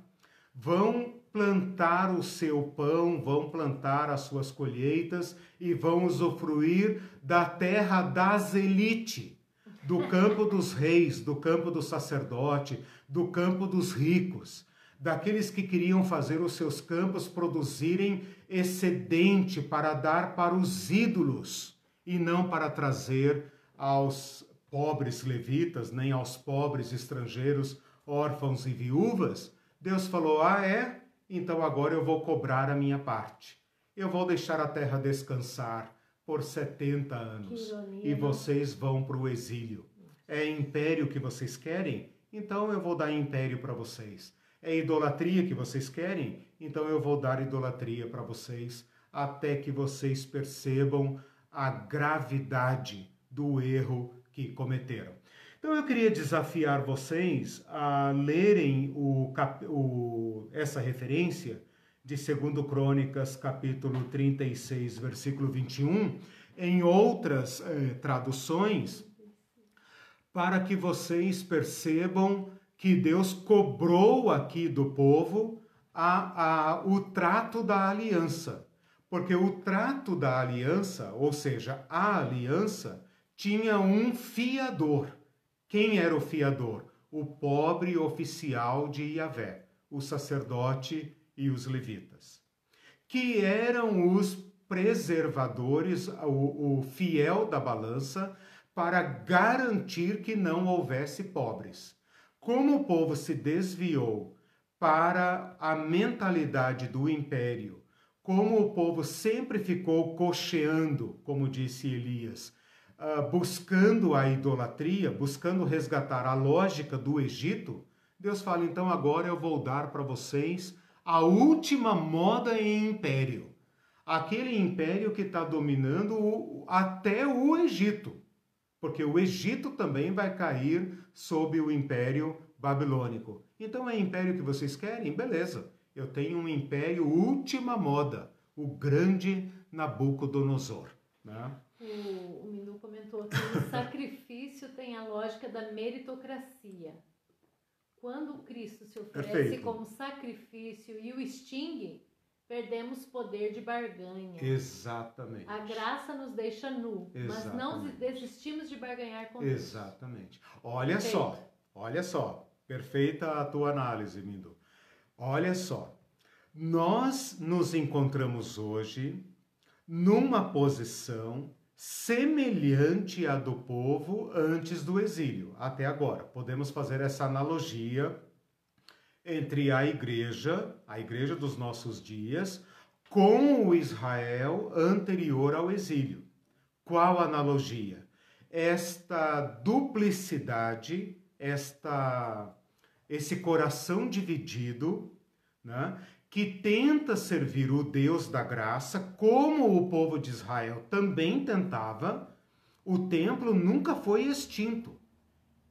vão plantar o seu pão, vão plantar as suas colheitas e vão usufruir da terra das elite, do campo dos reis, do campo do sacerdote, do campo dos ricos, daqueles que queriam fazer os seus campos produzirem excedente para dar para os ídolos e não para trazer aos pobres levitas, nem aos pobres estrangeiros, órfãos e viúvas, Deus falou: Ah, é? Então agora eu vou cobrar a minha parte. Eu vou deixar a terra descansar por 70 anos e vocês vão para o exílio. É império que vocês querem? Então eu vou dar império para vocês. É idolatria que vocês querem? Então eu vou dar idolatria para vocês até que vocês percebam a gravidade do erro que cometeram. Então eu queria desafiar vocês a lerem o, o, essa referência de 2 Crônicas, capítulo 36, versículo 21, em outras eh, traduções, para que vocês percebam que Deus cobrou aqui do povo a, a, o trato da aliança. Porque o trato da aliança, ou seja, a aliança, tinha um fiador. Quem era o fiador? O pobre oficial de Yahvé, o sacerdote e os levitas, que eram os preservadores, o, o fiel da balança, para garantir que não houvesse pobres. Como o povo se desviou para a mentalidade do império, como o povo sempre ficou cocheando, como disse Elias, uh, buscando a idolatria, buscando resgatar a lógica do Egito, Deus fala: então agora eu vou dar para vocês a última moda em império. Aquele império que está dominando até o Egito. Porque o Egito também vai cair sob o império babilônico. Então é império que vocês querem? Beleza. Eu tenho um império última moda, o grande Nabucodonosor. Né? O, o Minu comentou que o sacrifício tem a lógica da meritocracia. Quando Cristo se oferece Perfeito. como sacrifício e o extingue, perdemos poder de barganha. Exatamente. A graça nos deixa nu, Exatamente. mas não desistimos de barganhar com Deus. Exatamente. Olha Perfeito. só, olha só. Perfeita a tua análise, Mindo. Olha só. Nós nos encontramos hoje numa posição semelhante à do povo antes do exílio, até agora. Podemos fazer essa analogia entre a igreja, a igreja dos nossos dias, com o Israel anterior ao exílio. Qual analogia? Esta duplicidade, esta esse coração dividido, né, que tenta servir o Deus da graça, como o povo de Israel também tentava, o templo nunca foi extinto.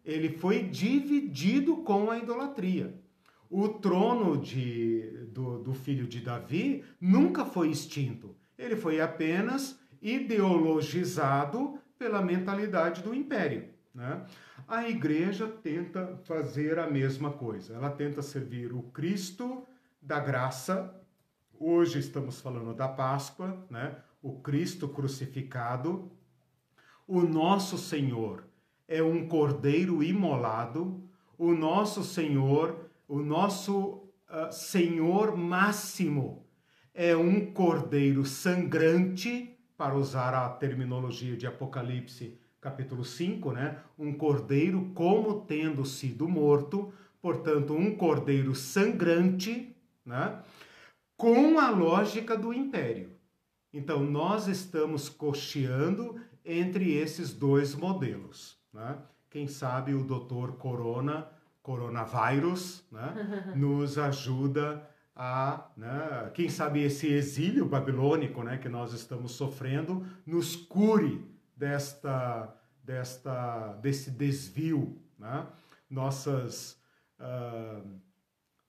Ele foi dividido com a idolatria. O trono de, do, do filho de Davi nunca foi extinto. Ele foi apenas ideologizado pela mentalidade do império. Né? A igreja tenta fazer a mesma coisa. Ela tenta servir o Cristo da graça. Hoje estamos falando da Páscoa, né? O Cristo crucificado. O nosso Senhor é um cordeiro imolado. O nosso Senhor, o nosso uh, Senhor máximo é um cordeiro sangrante, para usar a terminologia de Apocalipse capítulo 5, né? Um cordeiro como tendo sido morto, portanto, um cordeiro sangrante, né? Com a lógica do império. Então, nós estamos cocheando entre esses dois modelos, né? Quem sabe o doutor Corona, coronavírus, né? [LAUGHS] Nos ajuda a, né? Quem sabe esse exílio babilônico, né? Que nós estamos sofrendo, nos cure desta, desta, desse desvio. Né? Nossas, uh,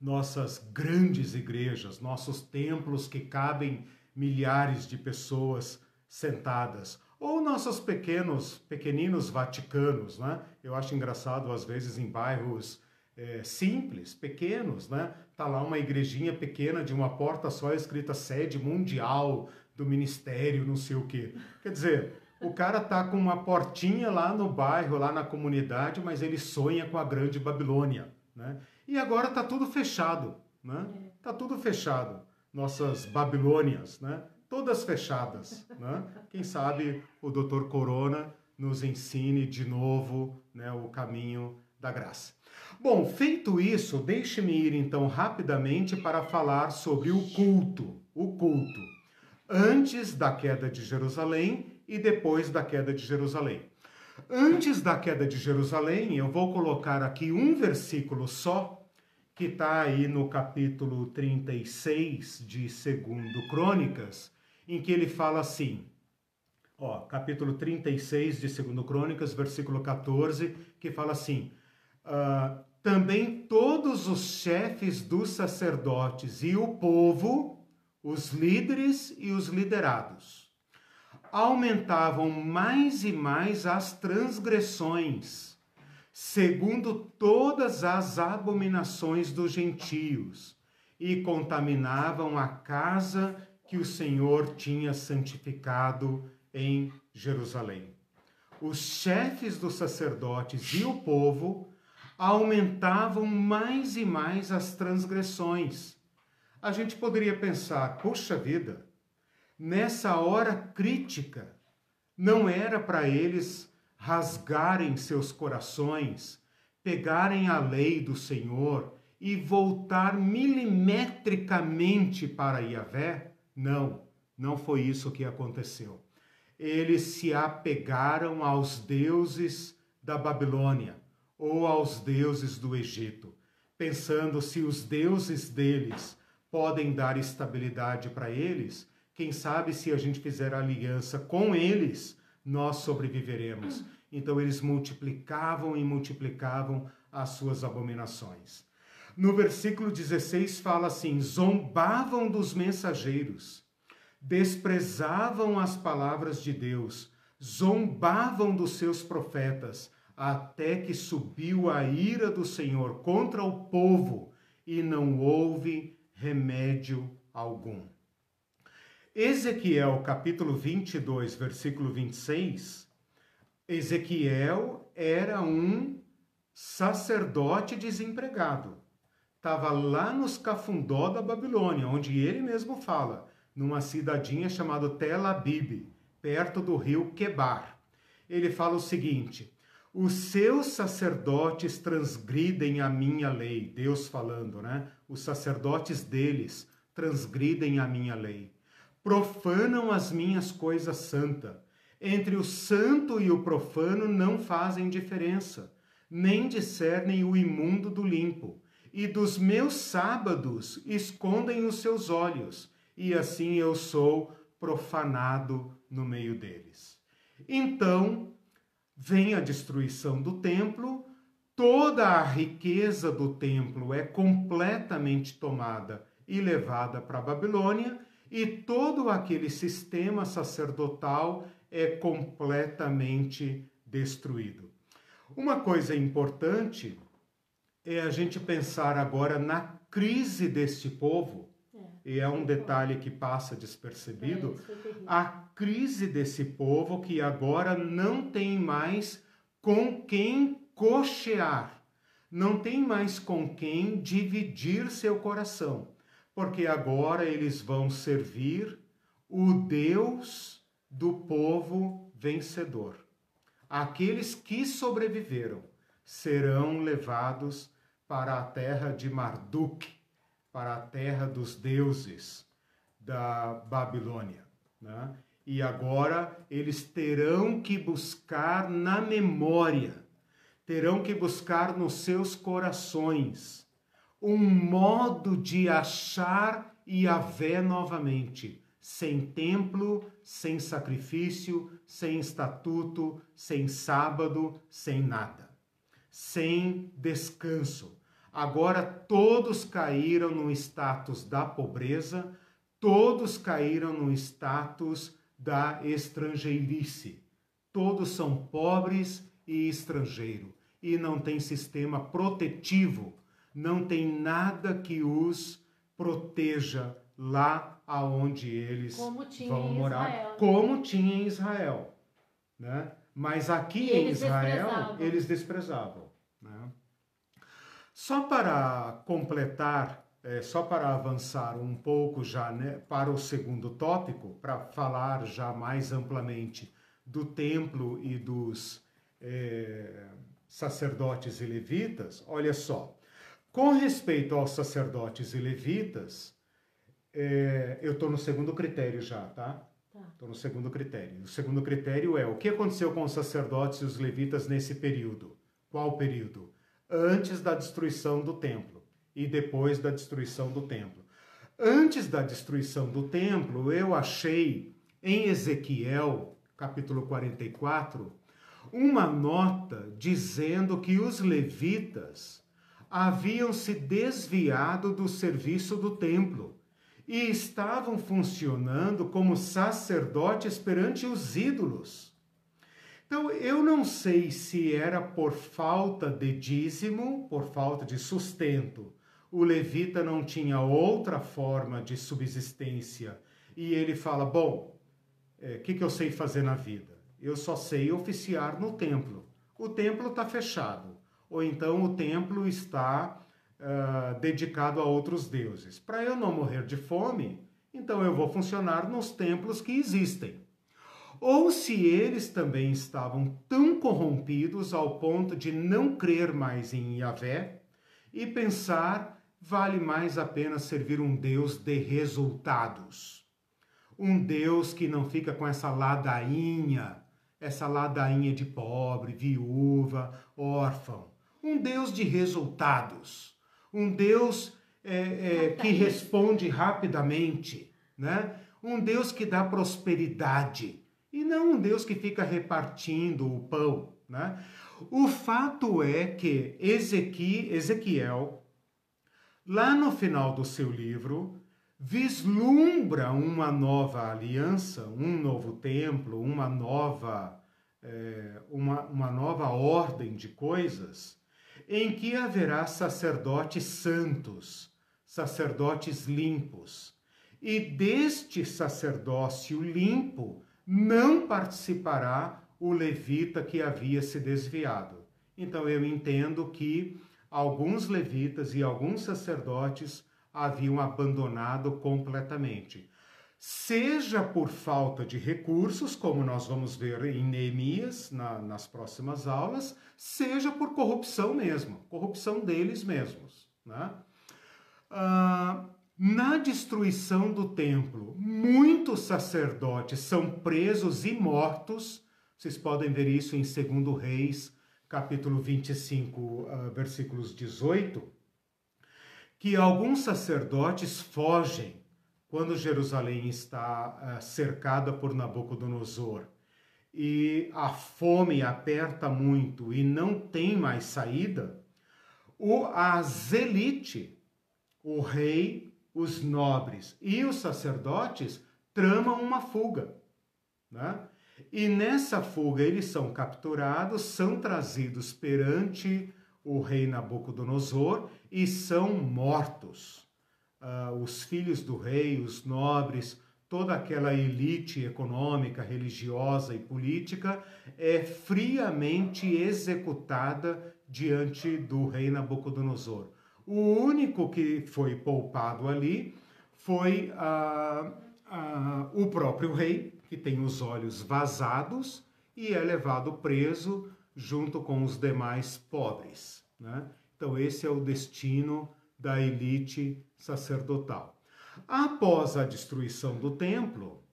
nossas grandes igrejas, nossos templos que cabem milhares de pessoas sentadas, ou nossos pequenos, pequeninos vaticanos, né? Eu acho engraçado às vezes em bairros é, simples, pequenos, né? Tá lá uma igrejinha pequena de uma porta só escrita sede mundial do ministério, não sei o quê. Quer dizer, O cara tá com uma portinha lá no bairro, lá na comunidade, mas ele sonha com a grande Babilônia, né? E agora tá tudo fechado, né? É. Tá tudo fechado. Nossas Babilônias, né? Todas fechadas, né? Quem sabe o Dr. Corona nos ensine de novo, né, o caminho da graça. Bom, feito isso, deixe-me ir então rapidamente para falar sobre o culto. O culto. Antes da queda de Jerusalém e depois da queda de Jerusalém. Antes da queda de Jerusalém, eu vou colocar aqui um versículo só, que está aí no capítulo 36 de 2 Crônicas, em que ele fala assim: ó, capítulo 36 de 2 Crônicas, versículo 14, que fala assim: uh, também todos os chefes dos sacerdotes e o povo, os líderes e os liderados, aumentavam mais e mais as transgressões, segundo todas as abominações dos gentios, e contaminavam a casa que o Senhor tinha santificado em Jerusalém. Os chefes dos sacerdotes e o povo aumentavam mais e mais as transgressões. A gente poderia pensar, puxa vida, nessa hora crítica, não era para eles rasgarem seus corações, pegarem a lei do Senhor e voltar milimetricamente para Yahvé? Não, não foi isso que aconteceu eles se apegaram aos deuses da Babilônia ou aos deuses do Egito, pensando se os deuses deles podem dar estabilidade para eles, quem sabe se a gente fizer aliança com eles, nós sobreviveremos. Então eles multiplicavam e multiplicavam as suas abominações. No versículo 16 fala assim: zombavam dos mensageiros desprezavam as palavras de Deus, zombavam dos seus profetas, até que subiu a ira do Senhor contra o povo e não houve remédio algum. Ezequiel capítulo 22, versículo 26, Ezequiel era um sacerdote desempregado. Estava lá nos cafundó da Babilônia, onde ele mesmo fala: numa cidadinha chamada Tel Abib, perto do rio Quebar. Ele fala o seguinte: os seus sacerdotes transgridem a minha lei, Deus falando, né? Os sacerdotes deles transgridem a minha lei, profanam as minhas coisas santas. Entre o santo e o profano não fazem diferença, nem discernem o imundo do limpo, e dos meus sábados escondem os seus olhos e assim eu sou profanado no meio deles. Então vem a destruição do templo, toda a riqueza do templo é completamente tomada e levada para a Babilônia, e todo aquele sistema sacerdotal é completamente destruído. Uma coisa importante é a gente pensar agora na crise deste povo. E é um detalhe que passa despercebido, é, a crise desse povo que agora não tem mais com quem cochear, não tem mais com quem dividir seu coração, porque agora eles vão servir o Deus do povo vencedor. Aqueles que sobreviveram serão levados para a terra de Marduk, para a terra dos deuses da Babilônia. Né? E agora eles terão que buscar na memória, terão que buscar nos seus corações um modo de achar Yahvé novamente, sem templo, sem sacrifício, sem estatuto, sem sábado, sem nada, sem descanso Agora todos caíram no status da pobreza, todos caíram no status da estrangeirice. Todos são pobres e estrangeiro e não tem sistema protetivo, não tem nada que os proteja lá aonde eles vão morar, Israel, né? como tinha em Israel. Né? Mas aqui em Israel, desprezavam. eles desprezavam. Só para completar, é, só para avançar um pouco já né, para o segundo tópico, para falar já mais amplamente do templo e dos é, sacerdotes e levitas, olha só. Com respeito aos sacerdotes e levitas, é, eu estou no segundo critério já, tá? Estou tá. no segundo critério. O segundo critério é o que aconteceu com os sacerdotes e os levitas nesse período. Qual período? Antes da destruição do templo e depois da destruição do templo. Antes da destruição do templo, eu achei em Ezequiel, capítulo 44, uma nota dizendo que os levitas haviam se desviado do serviço do templo e estavam funcionando como sacerdotes perante os ídolos. Então, eu não sei se era por falta de dízimo, por falta de sustento, o levita não tinha outra forma de subsistência e ele fala: Bom, o é, que, que eu sei fazer na vida? Eu só sei oficiar no templo. O templo está fechado, ou então o templo está uh, dedicado a outros deuses. Para eu não morrer de fome, então eu vou funcionar nos templos que existem. Ou se eles também estavam tão corrompidos ao ponto de não crer mais em Yahvé e pensar vale mais a pena servir um Deus de resultados. Um Deus que não fica com essa ladainha essa ladainha de pobre, viúva, órfão. Um Deus de resultados. Um Deus é, é, que responde rapidamente, né? Um Deus que dá prosperidade e não um Deus que fica repartindo o pão, né? O fato é que Ezequiel, lá no final do seu livro, vislumbra uma nova aliança, um novo templo, uma nova, é, uma, uma nova ordem de coisas, em que haverá sacerdotes santos, sacerdotes limpos. E deste sacerdócio limpo não participará o levita que havia se desviado. Então eu entendo que alguns levitas e alguns sacerdotes haviam abandonado completamente. Seja por falta de recursos, como nós vamos ver em Neemias na, nas próximas aulas, seja por corrupção mesmo, corrupção deles mesmos. Né? Ah, na destruição do templo, muitos sacerdotes são presos e mortos. Vocês podem ver isso em 2 Reis, capítulo 25, uh, versículos 18 que alguns sacerdotes fogem quando Jerusalém está uh, cercada por Nabucodonosor e a fome aperta muito e não tem mais saída, o Azelite, o rei, os nobres e os sacerdotes tramam uma fuga. Né? E nessa fuga eles são capturados, são trazidos perante o rei Nabucodonosor e são mortos. Uh, os filhos do rei, os nobres, toda aquela elite econômica, religiosa e política é friamente executada diante do rei Nabucodonosor. O único que foi poupado ali foi uh, uh, o próprio rei, que tem os olhos vazados e é levado preso junto com os demais pobres. Né? Então, esse é o destino da elite sacerdotal. Após a destruição do templo,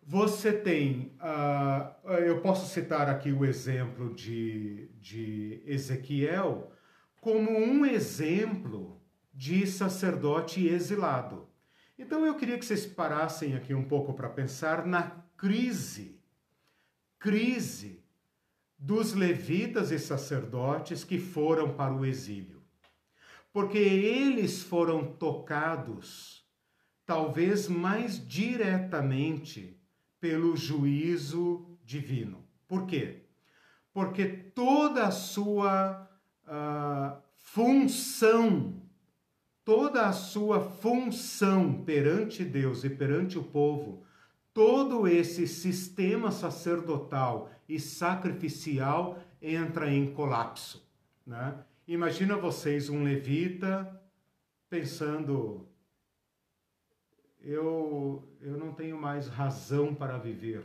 você tem, uh, eu posso citar aqui o exemplo de, de Ezequiel como um exemplo de sacerdote exilado. Então eu queria que vocês parassem aqui um pouco para pensar na crise, crise dos levitas e sacerdotes que foram para o exílio. Porque eles foram tocados, talvez mais diretamente, pelo juízo divino. Por quê? Porque toda a sua uh, função, toda a sua função perante Deus e perante o povo, todo esse sistema sacerdotal e sacrificial entra em colapso. Né? Imagina vocês um levita pensando eu, eu não tenho mais razão para viver.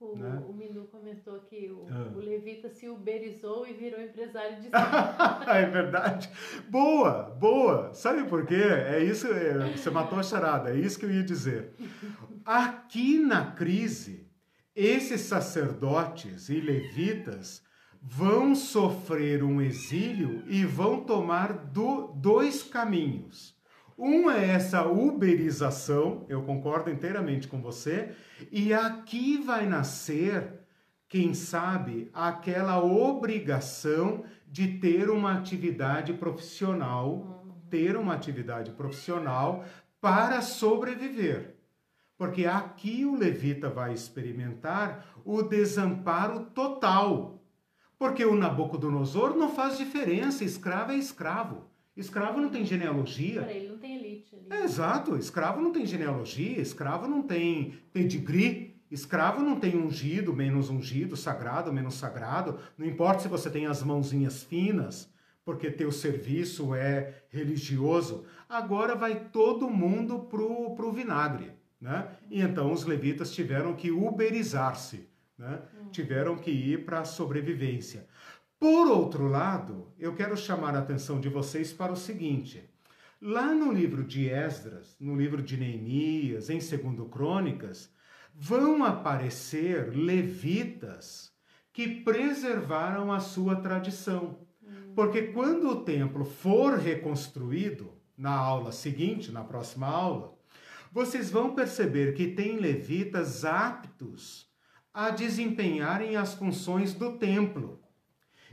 O, né? o Mindu comentou que o, ah. o, levita se uberizou e virou empresário de [LAUGHS] É verdade. Boa, boa. Sabe por quê? É isso, é, você matou a charada, é isso que eu ia dizer. Aqui na crise, esses sacerdotes e levitas vão sofrer um exílio e vão tomar do, dois caminhos. Um é essa uberização, eu concordo inteiramente com você, e aqui vai nascer, quem sabe, aquela obrigação de ter uma atividade profissional, ter uma atividade profissional para sobreviver. Porque aqui o levita vai experimentar o desamparo total. Porque o Nabucodonosor não faz diferença, escravo é escravo. Escravo não tem genealogia. Ele não tem elite ali. É, exato, escravo não tem genealogia, escravo não tem pedigree, escravo não tem ungido, menos ungido, sagrado, menos sagrado. Não importa se você tem as mãozinhas finas, porque teu serviço é religioso. Agora vai todo mundo pro, pro vinagre, né? E então os levitas tiveram que uberizar-se, né? Hum. Tiveram que ir para a sobrevivência. Por outro lado, eu quero chamar a atenção de vocês para o seguinte: lá no livro de Esdras, no livro de Neemias, em Segundo Crônicas, vão aparecer levitas que preservaram a sua tradição. Porque quando o templo for reconstruído, na aula seguinte, na próxima aula, vocês vão perceber que tem levitas aptos a desempenharem as funções do templo.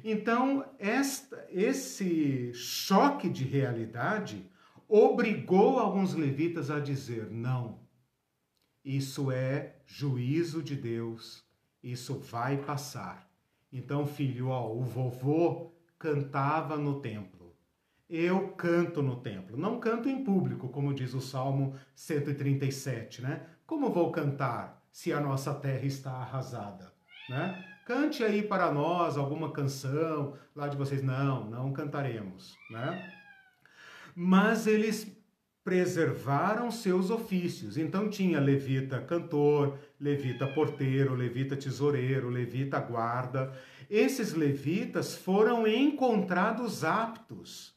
Então, esta, esse choque de realidade obrigou alguns levitas a dizer: não, isso é juízo de Deus, isso vai passar. Então, filho, ó, o vovô cantava no templo. Eu canto no templo. Não canto em público, como diz o Salmo 137, né? Como vou cantar se a nossa terra está arrasada, né? Cante aí para nós alguma canção lá de vocês. Não, não cantaremos, né? Mas eles preservaram seus ofícios. Então tinha levita cantor, levita porteiro, levita tesoureiro, levita guarda. Esses levitas foram encontrados aptos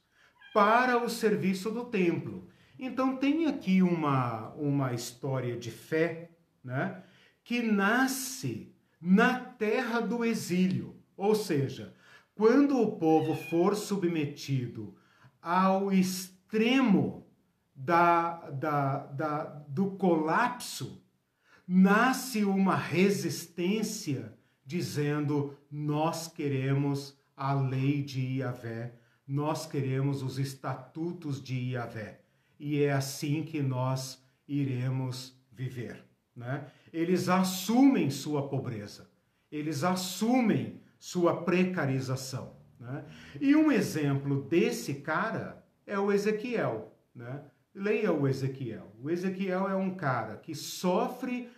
para o serviço do templo. Então tem aqui uma, uma história de fé, né, que nasce na terra do exílio. Ou seja, quando o povo for submetido ao extremo da, da, da, do colapso, nasce uma resistência dizendo: nós queremos a lei de Iavé, nós queremos os estatutos de Iavé. E é assim que nós iremos viver. Né? eles assumem sua pobreza, eles assumem sua precarização. Né? E um exemplo desse cara é o Ezequiel. Né? Leia o Ezequiel. O Ezequiel é um cara que sofre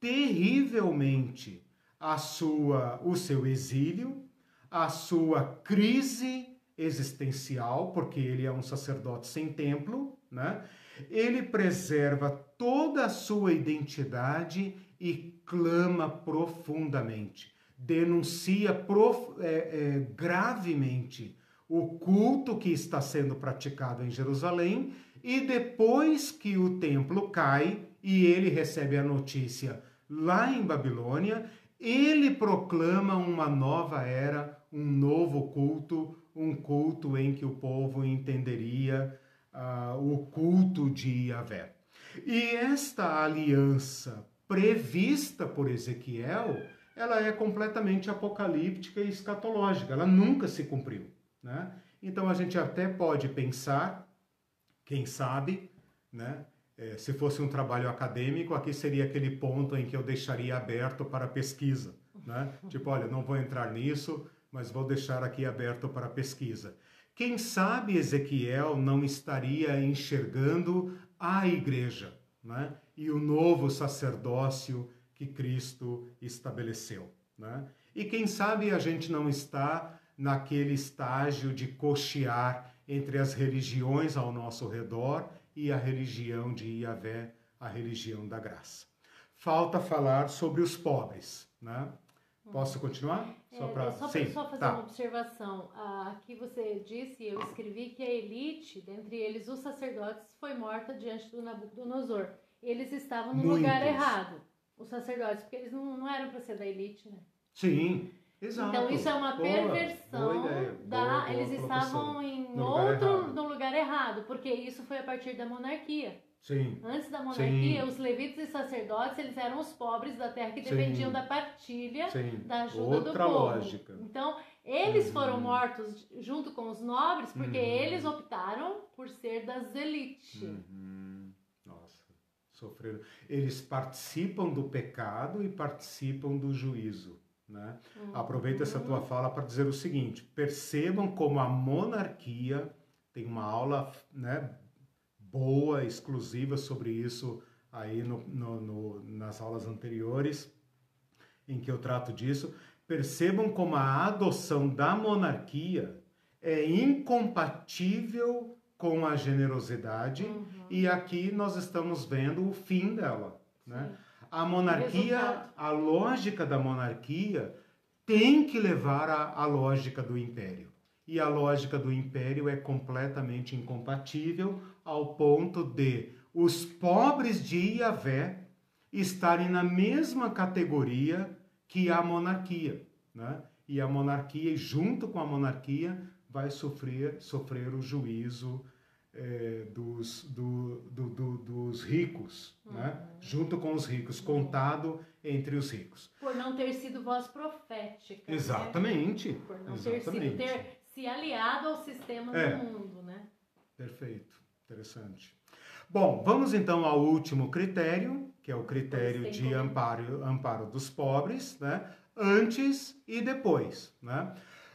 terrivelmente a sua, o seu exílio, a sua crise existencial, porque ele é um sacerdote sem templo, né? ele preserva toda a sua identidade e clama profundamente, denuncia prof, é, é, gravemente o culto que está sendo praticado em Jerusalém e depois que o templo cai e ele recebe a notícia lá em Babilônia, ele proclama uma nova era, um novo culto, um culto em que o povo entenderia uh, o culto de Yahvé. E esta aliança prevista por Ezequiel, ela é completamente apocalíptica e escatológica, ela nunca se cumpriu. Né? Então a gente até pode pensar, quem sabe, né? É, se fosse um trabalho acadêmico, aqui seria aquele ponto em que eu deixaria aberto para pesquisa. Né? [LAUGHS] Tipo, olha, não vou entrar nisso, mas vou deixar aqui aberto para pesquisa. Quem sabe Ezequiel não estaria enxergando a igreja, né? e o novo sacerdócio que Cristo estabeleceu. Né? E quem sabe a gente não está naquele estágio de cochear entre as religiões ao nosso redor e a religião de Iavé, a religião da graça. Falta falar sobre os pobres, né? Posso continuar? Só, é, só, Sim, só fazer tá. uma observação. Ah, aqui você disse, eu escrevi que a elite, dentre eles os sacerdotes, foi morta diante do Nabucodonosor. Eles estavam no Muitos. lugar errado, os sacerdotes, porque eles não, não eram para ser da elite, né? Sim, exato. Então isso é uma boa, perversão boa da. Boa, boa eles estavam em no outro, lugar no lugar errado, porque isso foi a partir da monarquia. Sim. Antes da monarquia, Sim. os levitas e sacerdotes, eles eram os pobres da terra que dependiam Sim. da partilha, Sim. da ajuda Outra do povo. lógica. Então, eles uhum. foram mortos junto com os nobres porque uhum. eles optaram por ser das elites. Uhum. Nossa, sofreram. Eles participam do pecado e participam do juízo. Né? Uhum. Aproveita essa tua fala para dizer o seguinte: percebam como a monarquia tem uma aula né, boa, exclusiva sobre isso aí no, no, no, nas aulas anteriores, em que eu trato disso. Percebam como a adoção da monarquia é incompatível com a generosidade uhum. e aqui nós estamos vendo o fim dela, né? A monarquia, a lógica da monarquia tem que levar à lógica do império. E a lógica do império é completamente incompatível ao ponto de os pobres de Iavé estarem na mesma categoria que a monarquia, né? E a monarquia, junto com a monarquia, vai sofrer, sofrer o juízo é, dos, do, do, do, dos ricos, né? uhum. né? junto com os ricos, contado entre os ricos. Por não ter sido voz profética. Né? Exatamente. Né? Por não Exatamente. ter sido ter se aliado ao sistema é. do mundo, né? Perfeito. Interessante. Bom, vamos então ao último critério, que é o critério de amparo, amparo dos pobres, né? Antes e depois, né?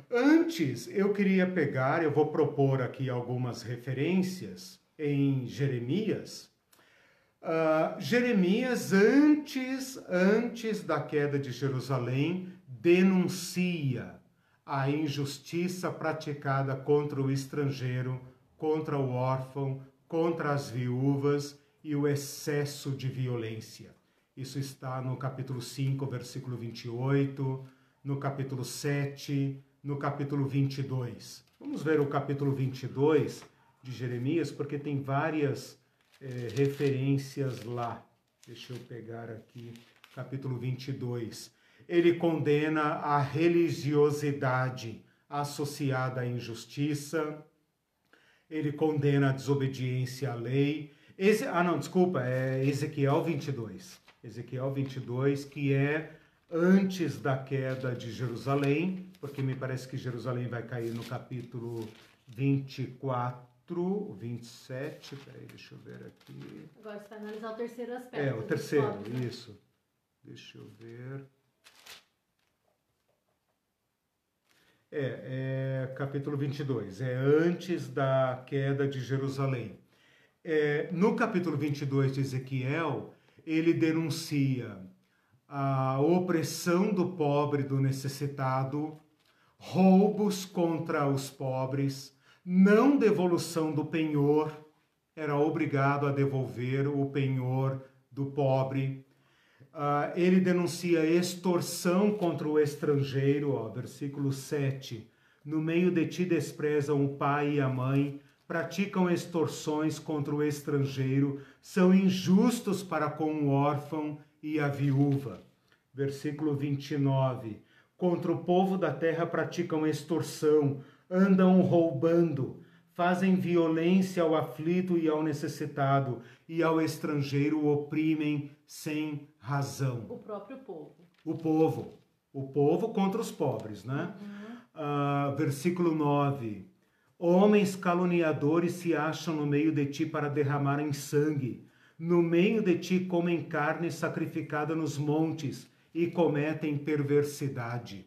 Antes, eu queria pegar, eu vou propor aqui algumas referências em Jeremias. Uh, Jeremias, antes, antes da queda de Jerusalém, denuncia a injustiça praticada contra o estrangeiro contra o órfão, contra as viúvas e o excesso de violência. Isso está no capítulo 5, versículo 28, no capítulo 7, no capítulo 22. Vamos ver o capítulo 22 de Jeremias, porque tem várias é, referências lá. Deixa eu pegar aqui, capítulo 22. Ele condena a religiosidade associada à injustiça, ele condena a desobediência à lei. Esse, ah, não, desculpa, é Ezequiel 22. Ezequiel 22, que é antes da queda de Jerusalém, porque me parece que Jerusalém vai cair no capítulo 24, 27. Peraí, deixa eu ver aqui. Agora você vai analisar o terceiro aspecto. É, o terceiro, isso. Deixa eu ver. É, é capítulo 22, é antes da queda de Jerusalém. É, no capítulo 22 de Ezequiel, ele denuncia a opressão do pobre, do necessitado, roubos contra os pobres, não devolução do penhor, era obrigado a devolver o penhor do pobre, Uh, ele denuncia extorsão contra o estrangeiro, ó, versículo 7. No meio de ti desprezam o pai e a mãe, praticam extorsões contra o estrangeiro, são injustos para com o órfão e a viúva. Versículo 29. Contra o povo da terra praticam extorsão, andam roubando, fazem violência ao aflito e ao necessitado, e ao estrangeiro oprimem sem razão. O próprio povo. O povo. O povo contra os pobres, né? Uhum. Uh, versículo 9. Homens caluniadores se acham no meio de ti para derramarem sangue. No meio de ti comem carne sacrificada nos montes e cometem perversidade.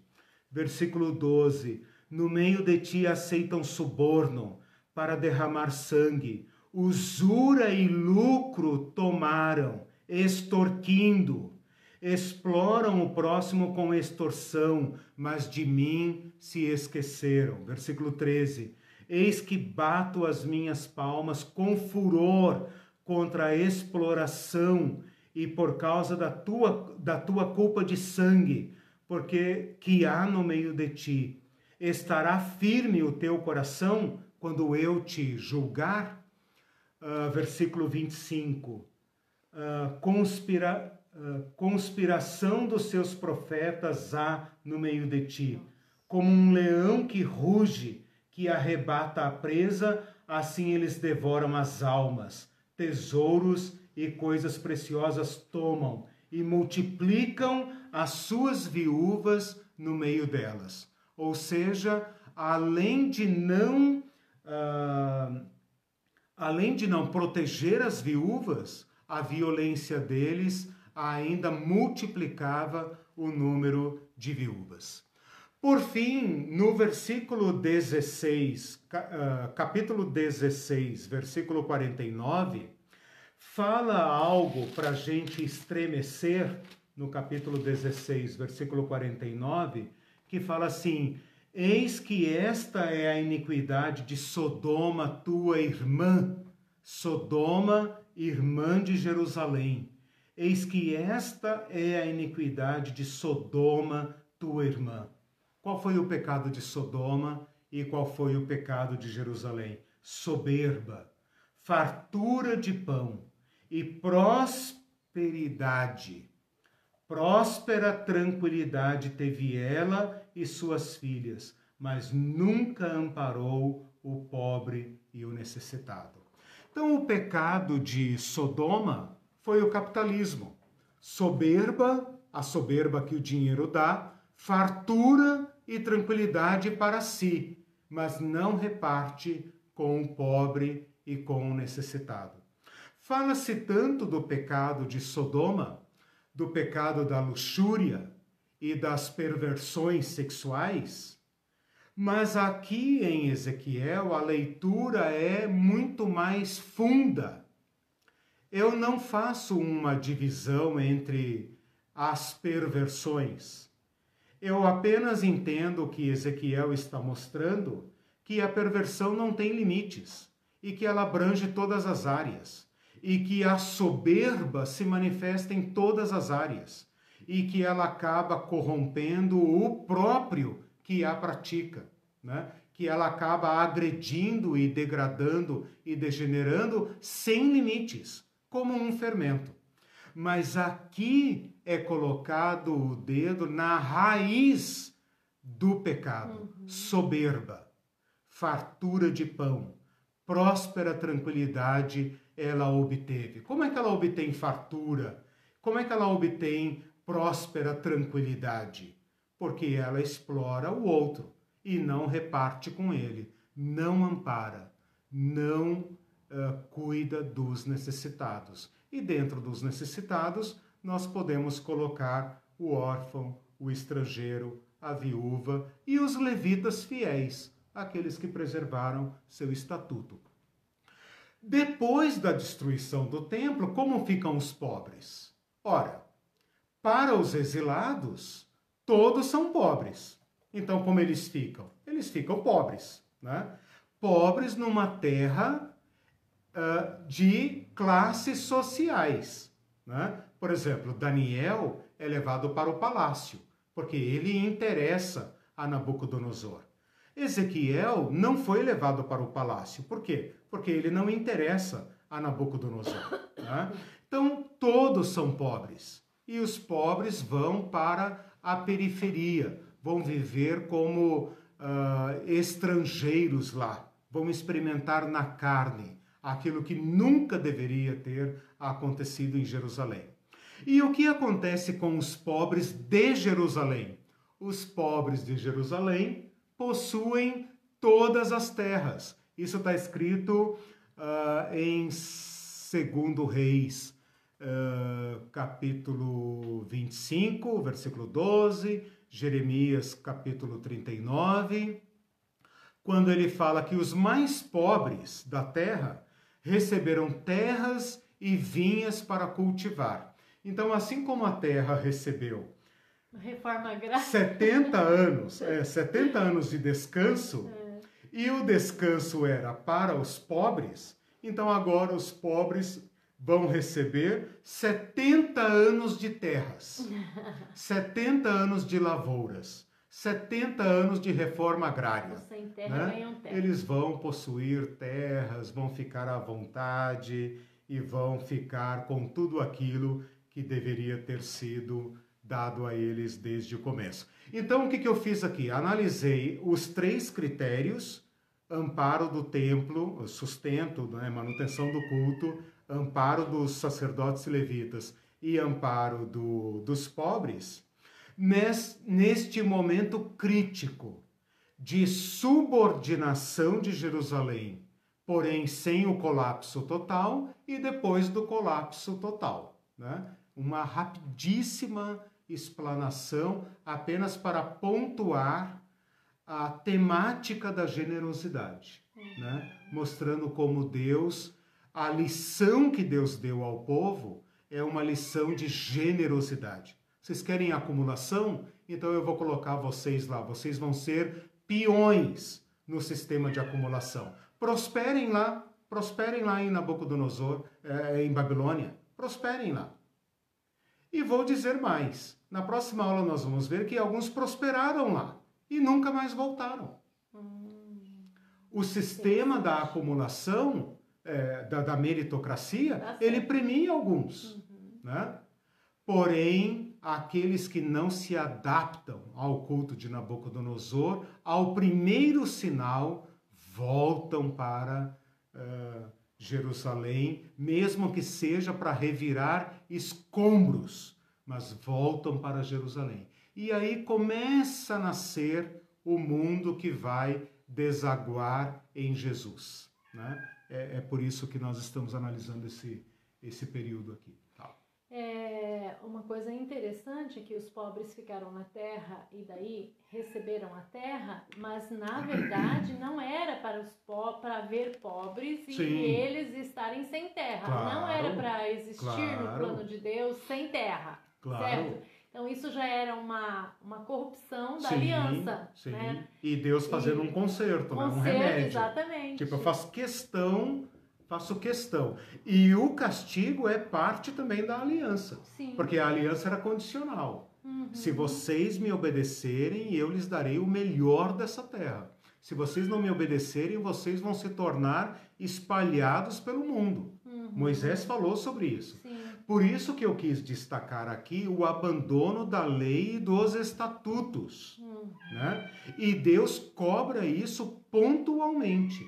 Versículo 12. No meio de ti aceitam suborno para derramar sangue usura e lucro tomaram, extorquindo. Exploram o próximo com extorsão, mas de mim se esqueceram. Versículo 13. Eis que bato as minhas palmas com furor contra a exploração e por causa da tua, da tua culpa de sangue, porque que há no meio de ti. Estará firme o teu coração quando eu te julgar? Uh, versículo 25. Ah, conspira, uh, conspiração dos seus profetas há no meio de ti. Como um leão que ruge, que arrebata a presa, assim eles devoram as almas. Tesouros e coisas preciosas tomam e multiplicam as suas viúvas no meio delas. Ou seja, além de não uh, além de não proteger as viúvas, a violência deles ainda multiplicava o número de viúvas. Por fim, no versículo 16, ah, capítulo 16, versículo 49, fala algo para a gente estremecer no capítulo 16, versículo 49, que fala assim: Eis que esta é a iniquidade de Sodoma, tua irmã, Sodoma, irmã de Jerusalém. Eis que esta é a iniquidade de Sodoma, tua irmã. Qual foi o pecado de Sodoma e qual foi o pecado de Jerusalém? Soberba, fartura de pão e prosperidade. Próspera tranquilidade teve ela e suas filhas, mas nunca amparou o pobre e o necessitado. Então, o pecado de Sodoma foi o capitalismo. Soberba, a soberba que o dinheiro dá, fartura e tranquilidade para si, mas não reparte com o pobre e com o necessitado. Fala-se tanto do pecado de Sodoma, do pecado da luxúria, e das perversões sexuais, mas aqui em Ezequiel a leitura é muito mais funda. Eu não faço uma divisão entre as perversões. Eu apenas entendo que Ezequiel está mostrando que a perversão não tem limites e que ela abrange todas as áreas e que a soberba se manifesta em todas as áreas e que ela acaba corrompendo o próprio que a pratica, né? que ela acaba agredindo e degradando e degenerando sem limites, como um fermento. Mas aqui é colocado o dedo na raiz do pecado: uhum. soberba, fartura de pão, próspera tranquilidade ela obteve. Como é que ela obtém fartura? Como é que ela obtém próspera tranquilidade, porque ela explora o outro e não reparte com ele, não ampara, não uh, cuida dos necessitados. E dentro dos necessitados, nós podemos colocar o órfão, o estrangeiro, a viúva e os levitas fiéis, aqueles que preservaram seu estatuto. Depois da destruição do templo, como ficam os pobres? Ora, para os exilados, todos são pobres. Então, como eles ficam? Eles ficam pobres, né? Pobres numa terra uh, de classes sociais, né? Por exemplo, Daniel é levado para o palácio, porque ele interessa a Nabucodonosor. Ezequiel não foi levado para o palácio. Por quê? Porque ele não interessa a Nabucodonosor. Né? Então, todos são pobres e os pobres vão para a periferia, vão viver como uh, estrangeiros lá, vão experimentar na carne aquilo que nunca deveria ter acontecido em Jerusalém. E o que acontece com os pobres de Jerusalém? Os pobres de Jerusalém possuem todas as terras. Isso está escrito uh, em Segundo Reis uh, capítulo 25, versículo 12, Jeremias capítulo 39, quando ele fala que os mais pobres da terra receberam terras e vinhas para cultivar. Então, assim como a terra recebeu Reforma agrária. 70 anos, é, [LAUGHS] 70 anos de descanso, é. e o descanso era para os pobres, então agora os pobres vão receber 70 anos de terras, [LAUGHS] 70 anos de lavouras, 70 anos de reforma agrária. Sem terra né? terra. Eles vão possuir terras, vão ficar à vontade e vão ficar com tudo aquilo que deveria ter sido dado a eles desde o começo. Então, o que, que eu fiz aqui? Analisei os três critérios: amparo do templo, sustento, né, manutenção do culto, amparo dos sacerdotes levitas e amparo do, dos pobres, neste momento crítico de subordinação de Jerusalém, porém sem o colapso total e depois do colapso total. Né? Uma rapidíssima explanação apenas para pontuar a temática da generosidade, né? mostrando como Deus, a lição que Deus deu ao povo é uma lição de generosidade. Vocês querem acumulação? Então eu vou colocar vocês lá. Vocês vão ser peões no sistema de acumulação. Prosperem lá, prosperem lá em Nabucodonosor, é, em Babilônia. Prosperem lá. E vou dizer mais. Na próxima aula nós vamos ver que alguns prosperaram lá e nunca mais voltaram. O sistema da acumulação, é, da, da, meritocracia, tá ele premia alguns. Uhum. Né? Porém, aqueles que não se adaptam ao culto de Nabucodonosor, ao primeiro sinal, voltam para uh, Jerusalém, mesmo que seja para revirar escombros, mas voltam para Jerusalém. E aí começa a nascer o mundo que vai desaguar em Jesus. Né? É, é por isso que nós estamos analisando esse, esse período aqui. É, uma coisa interessante é que os pobres ficaram na terra e daí receberam a terra, mas na [COUGHS] verdade não era para os po para ver pobres e Sim. eles estarem sem terra. Claro, não era para existir claro. no plano de Deus sem terra. Claro. Certo? Então isso já era uma, uma corrupção da sim, aliança. Sim. Né? E Deus fazendo e, um conserto, né? um remédio. Exatamente. Tipo, eu faço questão faço questão. E o castigo é parte também da aliança. Sim. Porque a aliança era condicional. Uhum. Se vocês me obedecerem, eu lhes darei o melhor dessa terra. Se vocês não me obedecerem, vocês vão se tornar espalhados pelo mundo. Uhum. Moisés falou sobre isso. Sim. Por isso que eu quis destacar aqui o abandono da lei e dos estatutos. Uhum. Né? E Deus cobra isso pontualmente.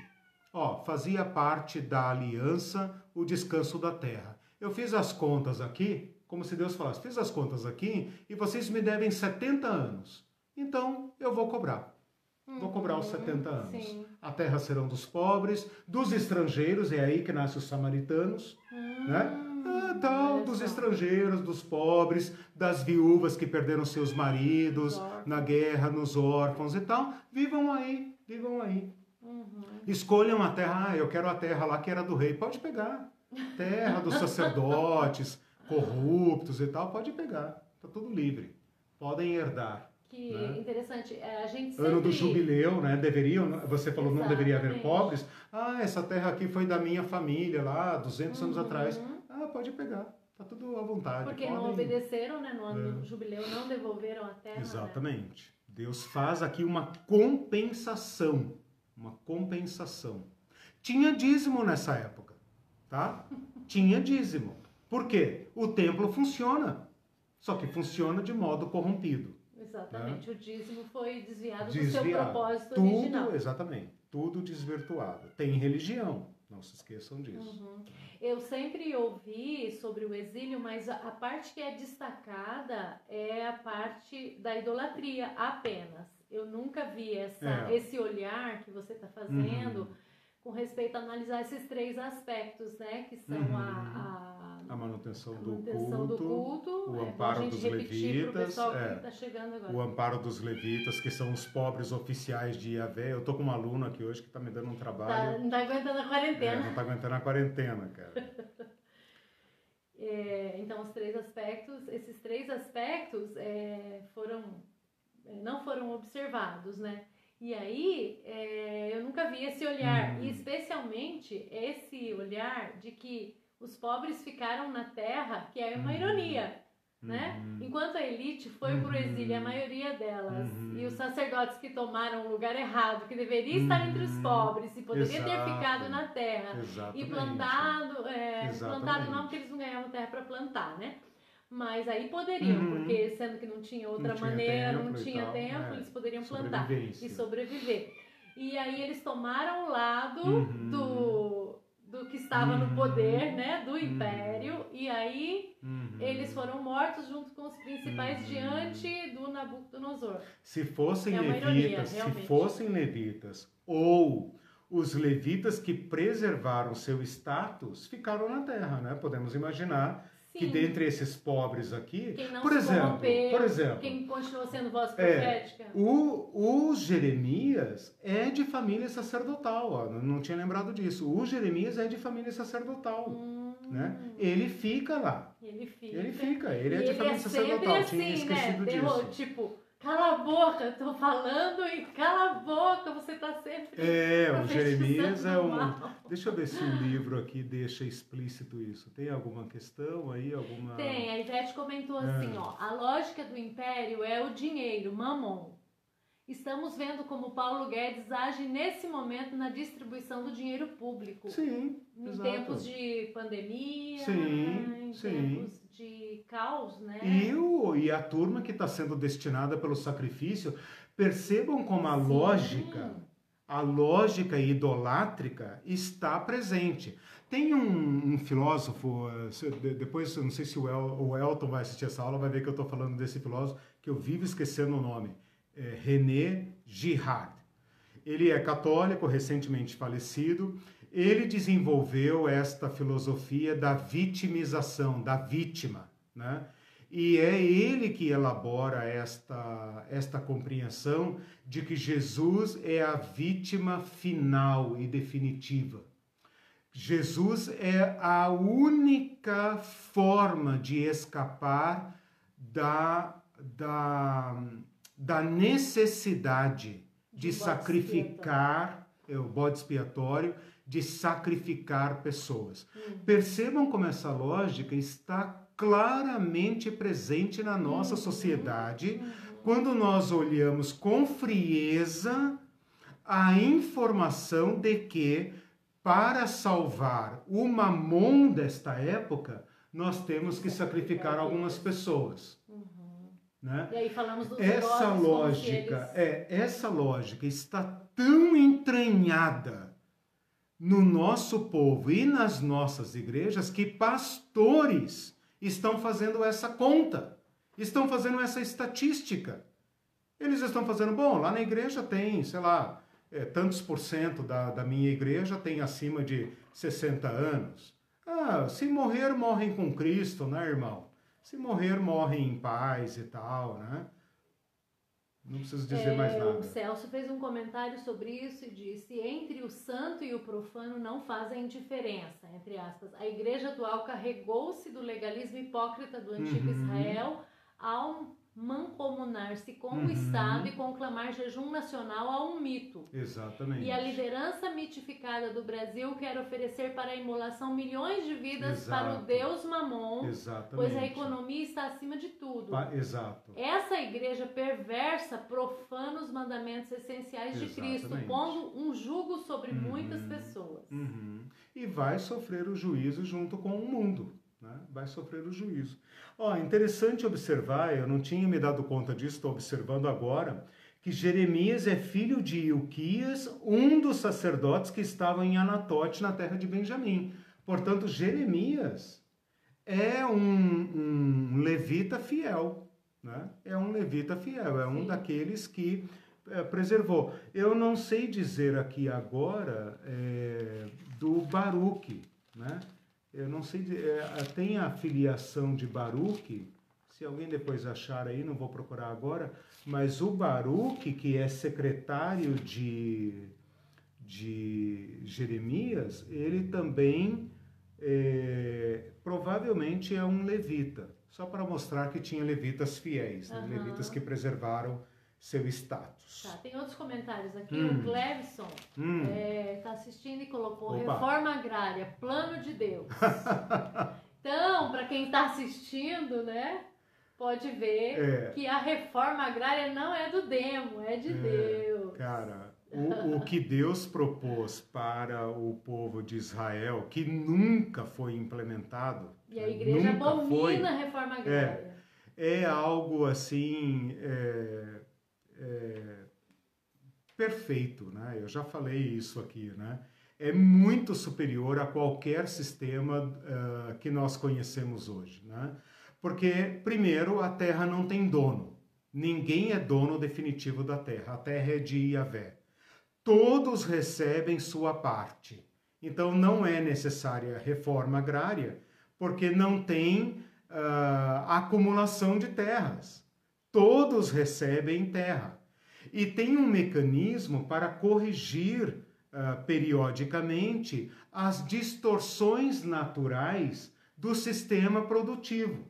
Ó, fazia parte da aliança o descanso da terra. Eu fiz as contas aqui, como se Deus falasse: fiz as contas aqui e vocês me devem 70 anos. Então eu vou cobrar. Vou cobrar os 70 anos. Sim. A terra serão dos pobres, dos estrangeiros, é aí que nascem os samaritanos, hum, né? Ah, tal, dos estrangeiros, dos pobres, das viúvas que perderam seus maridos na guerra, nos órfãos e tal. Vivam aí, vivam aí. Uhum. Escolham a terra, ah, eu quero a terra lá que era do rei. Pode pegar. Terra dos sacerdotes, [LAUGHS] corruptos e tal, pode pegar. Está tudo livre. Podem herdar. Que né? interessante. É, a gente sempre... Ano do jubileu, né? Deveriam, você falou Exatamente. não deveria haver pobres. Ah, essa terra aqui foi da minha família lá, 200 uhum. anos atrás. Pode pegar. Tá tudo à vontade. Porque Podem... não obedeceram, né? No ano é. do jubileu, não devolveram a terra. Né? Exatamente. Né? Deus faz aqui uma compensação uma compensação. Tinha dízimo nessa época, tá? Tinha dízimo. Por quê? O templo funciona, só que funciona de modo corrompido. Exatamente, né? o dízimo foi desviado, desviado do seu propósito tudo, original. Exatamente, tudo desvirtuado. Tem religião, não se esqueçam disso. Uhum. Eu sempre ouvi sobre o exílio, mas a, parte que é destacada é a parte da idolatria apenas eu nunca vi essa, é. esse olhar que você está fazendo uhum. com respeito a analisar esses três aspectos, né? Que são uhum. a, a, a, manutenção, a do, culto, do culto, o é amparo dos levitas, é, tá o amparo dos levitas, que são os pobres oficiais de Yahvé. Eu tô com um aluno aqui hoje que está me dando um trabalho. Tá, não tá aguentando a quarentena. É, não tá aguentando a quarentena, cara. [LAUGHS] é, então, os três aspectos, esses três aspectos foram, não foram observados, né? E aí, eu nunca vi esse olhar, hum. e especialmente esse olhar de que os pobres ficaram na terra, que é uma uhum. ironia, né? Uhum. Enquanto a elite foi uhum. para o exílio, a maioria delas, uhum. e os sacerdotes que tomaram o lugar errado, que deveria estar entre os uhum. pobres e poderia Exato. ter ficado na terra Exatamente. e plantado, é, plantado não porque eles não ganhavam terra para plantar, né? Mas aí poderiam, uhum. porque sendo que não tinha outra não maneira, tinha não tinha tal, tempo, é. eles poderiam plantar e sobreviver. E aí eles tomaram o lado uhum. do, do que estava uhum. no poder, né, do uhum. império, e aí uhum. eles foram mortos junto com os principais uhum. diante do Nabucodonosor. Se fossem é levitas, ironia, se fossem levitas ou os levitas que preservaram seu status ficaram na terra, né? Podemos imaginar que dentre esses pobres aqui, por exemplo, por exemplo, quem continua sendo voz é, profética, é, o, o Jeremias é de família sacerdotal, ó, não, tinha lembrado disso. O Jeremias é de família sacerdotal, hum. né? Ele fica lá. Ele fica. Ele fica. Ele é de família é sacerdotal. Assim, tinha esquecido né? disso. tipo Cala a boca, eu tô falando e cala a boca, você tá sempre. É, o Jeremias é um. Deixa eu ver se o livro aqui deixa explícito isso. Tem alguma questão aí? Alguma... Tem, a Ivete comentou é. assim: ó, a lógica do império é o dinheiro, mamon. Estamos vendo como Paulo Guedes age nesse momento na distribuição do dinheiro público. Sim. Em exato. tempos de pandemia, sim, em sim. tempos de caos, né? E, o, e a turma que está sendo destinada pelo sacrifício, percebam como a sim. lógica, a lógica idolátrica está presente. Tem um, um, filósofo, depois eu não sei se o, El, o Elton vai assistir essa aula, vai ver que eu estou falando desse filósofo, que eu vivo esquecendo o nome é, René Girard. Ele é católico, recentemente falecido. Ele desenvolveu esta filosofia da vitimização, da vítima, né? E é ele que elabora esta, esta compreensão de que Jesus é a vítima final e definitiva. Jesus é a única forma de escapar da, da, da necessidade de, sacrificar, é, o bode expiatório, de sacrificar pessoas. Uhum. Percebam como essa lógica está claramente presente na nossa uhum. sociedade uhum. quando nós olhamos com frieza a informação de que para salvar o mamon desta época, nós temos que sacrificar algumas pessoas. Né? E aí falamos dos essa lógica, eles... é, essa lógica está tão entranhada no nosso povo e nas nossas igrejas que pastores estão fazendo essa conta, estão fazendo essa estatística. Eles estão fazendo, bom, lá na igreja tem, sei lá, é, tantos por cento da, da minha igreja tem acima de 60 anos. Ah, se morrer, morrem com Cristo, né, irmão? Se morrer, morrem em paz e tal, né? Não preciso dizer é, mais nada. O Celso fez um comentário sobre isso e disse: entre o santo e o profano não fazem diferença, entre aspas. A igreja atual carregou-se do legalismo hipócrita do antigo uhum. Israel ao mancomunar-se com uhum. o Estado e conclamar jejum nacional a um mito. Exatamente. E a liderança mitificada do Brasil quer oferecer para a imolação milhões de vidas Exato. para o Deus Mamon, Exatamente. pois a economia está acima de tudo. Exato. Essa igreja perversa profana os mandamentos essenciais Exatamente. de Cristo, pondo um jugo sobre uhum. muitas pessoas. Uhum. E vai sofrer o juízo junto com o mundo né? vai sofrer o juízo. Ó, interessante observar, eu não tinha me dado conta disso, estou observando agora, que Jeremias é filho de Ilquias, um dos sacerdotes que estavam em Anatote, na terra de Benjamim. Portanto, Jeremias é um, um levita fiel, né? É um levita fiel, é um Sim. daqueles que é, preservou. Eu não sei dizer aqui agora é, do Baruque, né? Eu não sei, é, tem a filiação de Baruque, se alguém depois achar aí, não vou procurar agora, mas o Baruque, que é secretário de, de Jeremias, ele também é, provavelmente é um levita, só para mostrar que tinha levitas fiéis, né? levitas que preservaram seu status. Tá, tem outros comentários aqui. Hum. O Clevson está hum. é, tá assistindo e colocou Opa. reforma agrária, plano de Deus. [LAUGHS] então, para quem está assistindo, né, pode ver é. que a reforma agrária não é do demo, é de é, Deus. Cara, o, o que Deus propôs para o povo de Israel, que nunca foi implementado. E a igreja abomina a reforma é, agrária. É, é algo assim. É, perfeito, né? Eu já falei isso aqui, né? É muito superior a qualquer sistema uh, que nós conhecemos hoje, né? Porque, primeiro, a Terra não tem dono. Ninguém é dono definitivo da Terra. A Terra é de Yahvé. Todos recebem sua parte. Então, não é necessária reforma agrária, porque não tem uh, acumulação de terras todos recebem terra. E tem um mecanismo para corrigir uh, periodicamente as distorções naturais do sistema produtivo.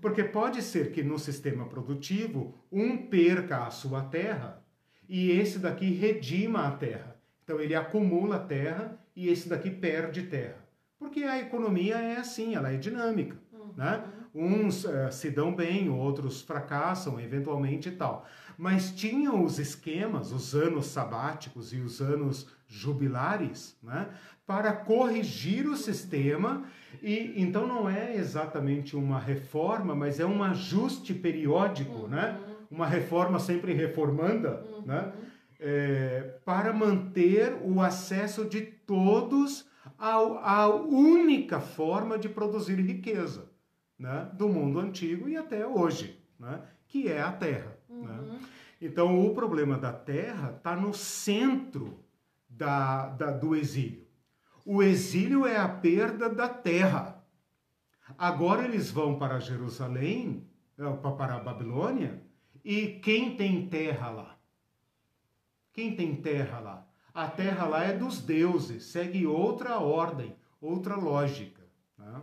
Porque pode ser que no sistema produtivo um perca a sua terra e esse daqui redima a terra. Então ele acumula terra e esse daqui perde terra. Porque a economia é assim, ela é dinâmica. Uhum. Né? Uns uh, se dão bem, outros fracassam eventualmente e tal. Mas tinham os esquemas, os anos sabáticos e os anos jubilares, né, para corrigir o sistema. E então não é exatamente uma reforma, mas é um ajuste periódico, né? uhum. né? Uma reforma sempre reformanda, uhum. né? É, para manter o acesso de todos à única forma de produzir riqueza né, do mundo antigo e até hoje, né, que é a Terra. Né. Uhum. Né? Então, o problema da Terra está no centro da, da, do exílio. O exílio é a perda da Terra. Agora eles vão para Jerusalém, é, para a Babilônia, e quem tem terra lá? Quem tem terra lá? A terra lá é dos deuses, segue outra ordem, outra lógica. Né?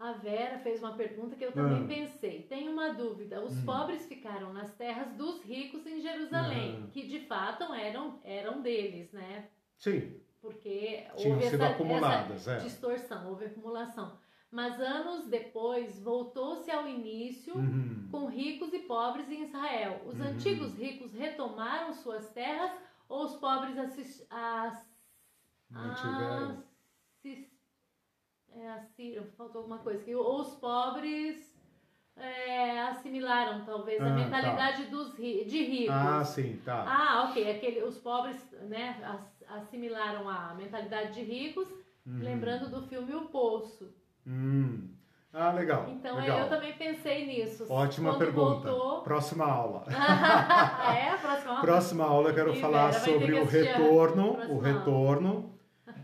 A Vera fez uma pergunta que eu também ah. pensei. Tem uma dúvida. Os hum. pobres ficaram nas terras dos ricos em Jerusalém, que de fato eram, eram deles, né? Sim. Porque Tinham houve essa, essa é. distorção, houve acumulação. Mas anos depois voltou-se ao início uhum. com ricos e pobres em Israel. Os uhum. antigos ricos retomaram suas terras ou os pobres assist, as, mantiveram? É, assim, faltou alguma coisa, que os pobres é, assimilaram talvez ah, a mentalidade tá. dos de ricos. Ah, sim, tá. Ah, ok, aquele, os pobres né, assimilaram a mentalidade de ricos, uhum. lembrando do filme O Poço. Hum. Ah, legal. Então legal. eu também pensei nisso. Ótima Quando pergunta. Voltou... Próxima aula. [LAUGHS] [LAUGHS] é, próxima aula. Próxima aula eu quero e falar sobre o retorno, o retorno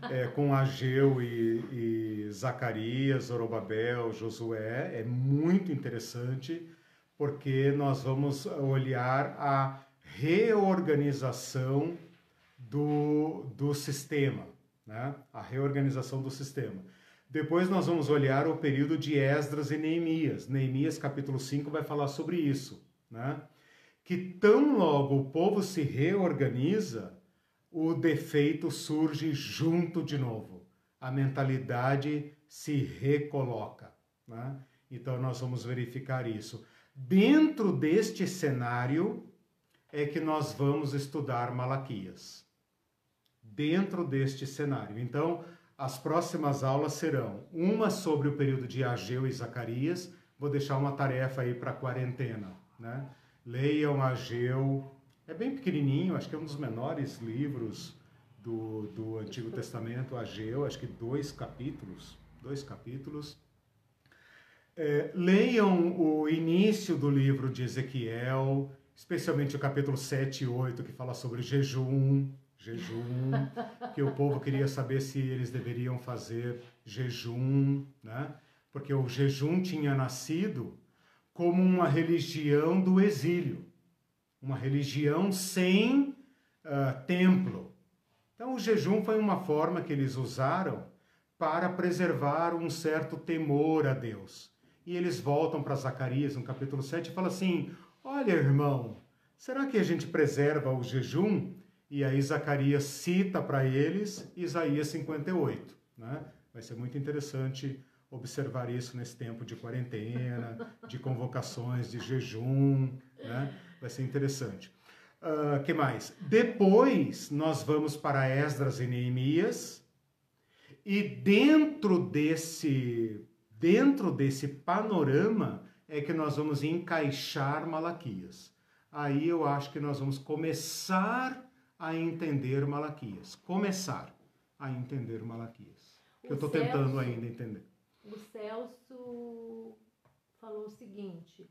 é, com Ageu e, e Zacarias, Zorobabel, Josué. É muito interessante porque nós vamos olhar a reorganização do, do sistema, né? a reorganização do sistema. Depois nós vamos olhar o período de Esdras e Neemias. Neemias capítulo 5 vai falar sobre isso, né? Que tão logo o povo se reorganiza, o defeito surge junto de novo. A mentalidade se recoloca. Né? Então, nós vamos verificar isso. Dentro deste cenário é que nós vamos estudar Malaquias. Dentro deste cenário. Então, as próximas aulas serão uma sobre o período de Ageu e Zacarias. Vou deixar uma tarefa aí para a quarentena. Né? Leiam Ageu, é bem pequenininho, acho que é um dos menores livros do, do Antigo Testamento, Ageu, acho que dois capítulos, dois capítulos. É, leiam o início do livro de Ezequiel, especialmente o capítulo 7 e 8, que fala sobre jejum, jejum, que o povo queria saber se eles deveriam fazer jejum, né? Porque o jejum tinha nascido como uma religião do exílio, uma religião sem uh, templo. Então, o jejum foi uma forma que eles usaram para preservar um certo temor a Deus. E eles voltam para Zacarias, no capítulo 7, e falam assim: Olha, irmão, será que a gente preserva o jejum? E aí Zacarias cita para eles Isaías 58. Né? Vai ser muito interessante observar isso nesse tempo de quarentena, de convocações, de jejum. Né? Vai ser interessante. Uh, que mais? Depois nós vamos para Esdras e Neemias. E dentro desse, dentro desse panorama é que nós vamos encaixar Malaquias. Aí eu acho que nós vamos começar a entender Malaquias. Começar a entender Malaquias. Que eu estou tentando ainda entender. O Celso falou o seguinte: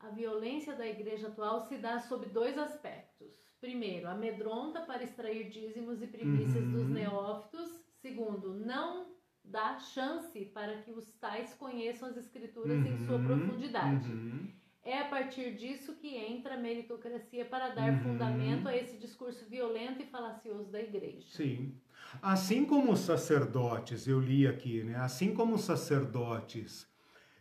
a violência da igreja atual se dá sob dois aspectos. Primeiro, amedronta para extrair dízimos e primícias uhum. dos neófitos. Segundo, não dá chance para que os tais conheçam as escrituras uhum. em sua uhum. profundidade. Uhum. É a partir disso que entra a meritocracia para dar uhum. fundamento a esse discurso violento e falacioso da igreja. Sim. Assim como os sacerdotes, eu li aqui, né? Assim como os sacerdotes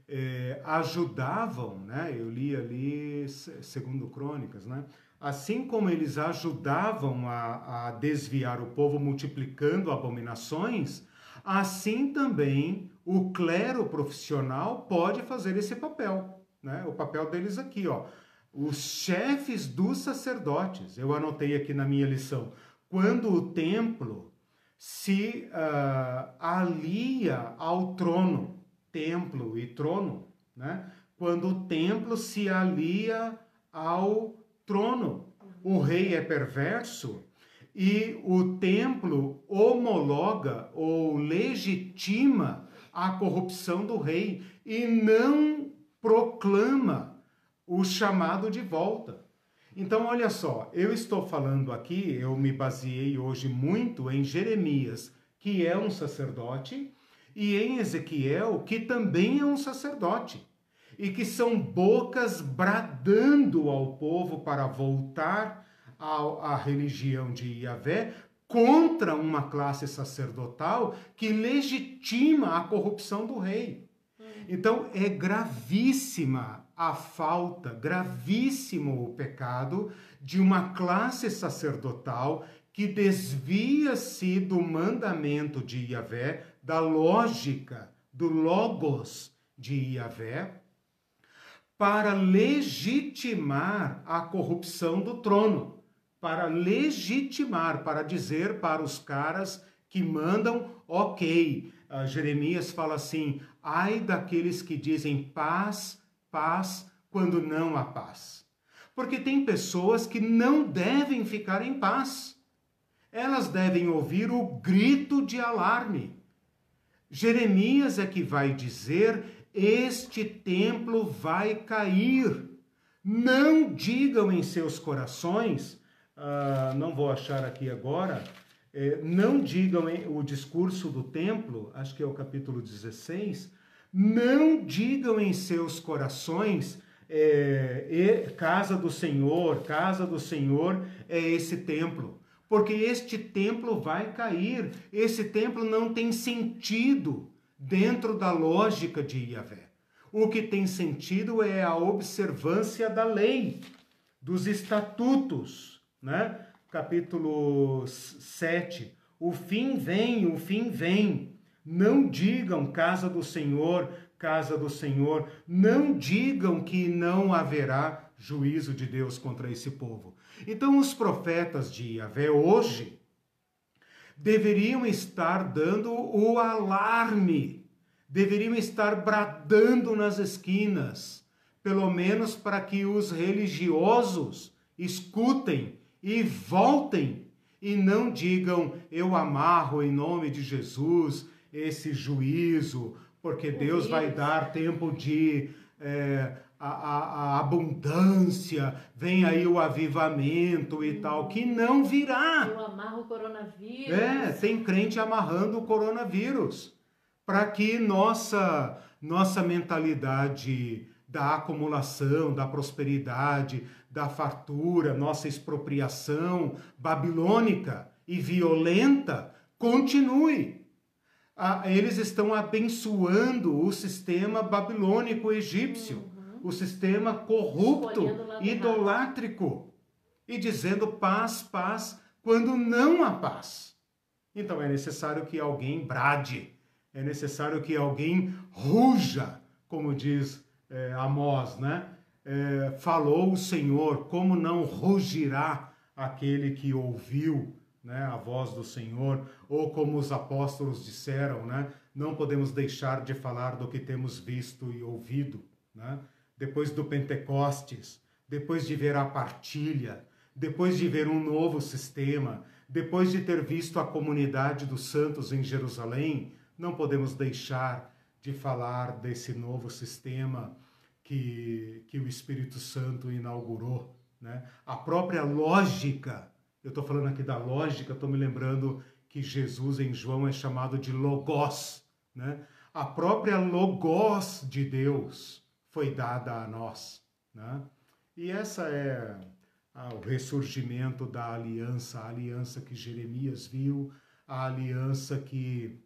é, ajudavam, né? Eu li ali, segundo Crônicas, né? Assim como eles ajudavam a, a desviar o povo multiplicando abominações, assim também o clero profissional pode fazer esse papel né? O papel deles aqui, ó. Os chefes dos sacerdotes, eu anotei aqui na minha lição, quando o templo se uh, alia ao trono, templo e trono, né? Quando o templo se alia ao trono, o rei é perverso e o templo homologa ou legitima a corrupção do rei e não proclama o chamado de volta. Então, olha só, eu estou falando aqui, eu me baseei hoje muito em Jeremias, que é um sacerdote, e em Ezequiel, que também é um sacerdote, e que são bocas bradando ao povo para voltar à, religião de Yahvé contra uma classe sacerdotal que legitima a corrupção do rei. Então é gravíssima a falta, gravíssimo o pecado de uma classe sacerdotal que desvia-se do mandamento de Yahvé, da lógica, do logos de Yahvé, para legitimar a corrupção do trono, para legitimar, para dizer para os caras que mandam, ok, uh, Jeremias fala assim: ai daqueles que dizem paz, paz, quando não há paz. Porque tem pessoas que não devem ficar em paz. Elas devem ouvir o grito de alarme. Jeremias é que vai dizer: Este templo vai cair. Não digam em seus corações, uh, não vou achar aqui agora, é, não digam hein, o discurso do templo, acho que é o capítulo 16, não digam em seus corações, é, casa do Senhor, casa do Senhor é esse templo, porque este templo vai cair, esse templo não tem sentido dentro da lógica de Yahvé. O que tem sentido é a observância da lei, dos estatutos, né? capítulo 7. O fim vem, o fim vem. Não digam casa do Senhor, casa do Senhor. Não digam que não haverá juízo de Deus contra esse povo. Então, os profetas de Yahvé hoje deveriam estar dando o alarme, deveriam estar bradando nas esquinas, pelo menos para que os religiosos escutem e voltem e não digam eu amarro em nome de Jesus esse juízo, porque Deus vai dar tempo de é, a, a, a, abundância, vem aí o avivamento e tal, que não virá. Eu amarro o coronavírus. É, tem crente amarrando o coronavírus para que nossa nossa mentalidade da acumulação, da prosperidade, da fartura, nossa expropriação babilônica e violenta continue. Ah, eles estão abençoando o sistema babilônico egípcio. O sistema corrupto, idolátrico, e dizendo paz, paz, quando não há paz. Então é necessário que alguém brade, é necessário que alguém ruja, como diz é, Amós, né? É, falou o Senhor, como não rugirá aquele que ouviu né, a voz do Senhor, ou como os apóstolos disseram, né, não podemos deixar de falar do que temos visto e ouvido. Né? Depois do Pentecostes, depois de ver a partilha, depois de ver um novo sistema, depois de ter visto a comunidade dos santos em Jerusalém, não podemos deixar de falar desse novo sistema que, que o Espírito Santo inaugurou. Né? A própria lógica eu estou falando aqui da lógica, estou me lembrando que Jesus em João é chamado de Logos, né? A própria Logos de Deus foi dada a nós, né? E essa é ah, o ressurgimento da aliança, a aliança que Jeremias viu, a aliança que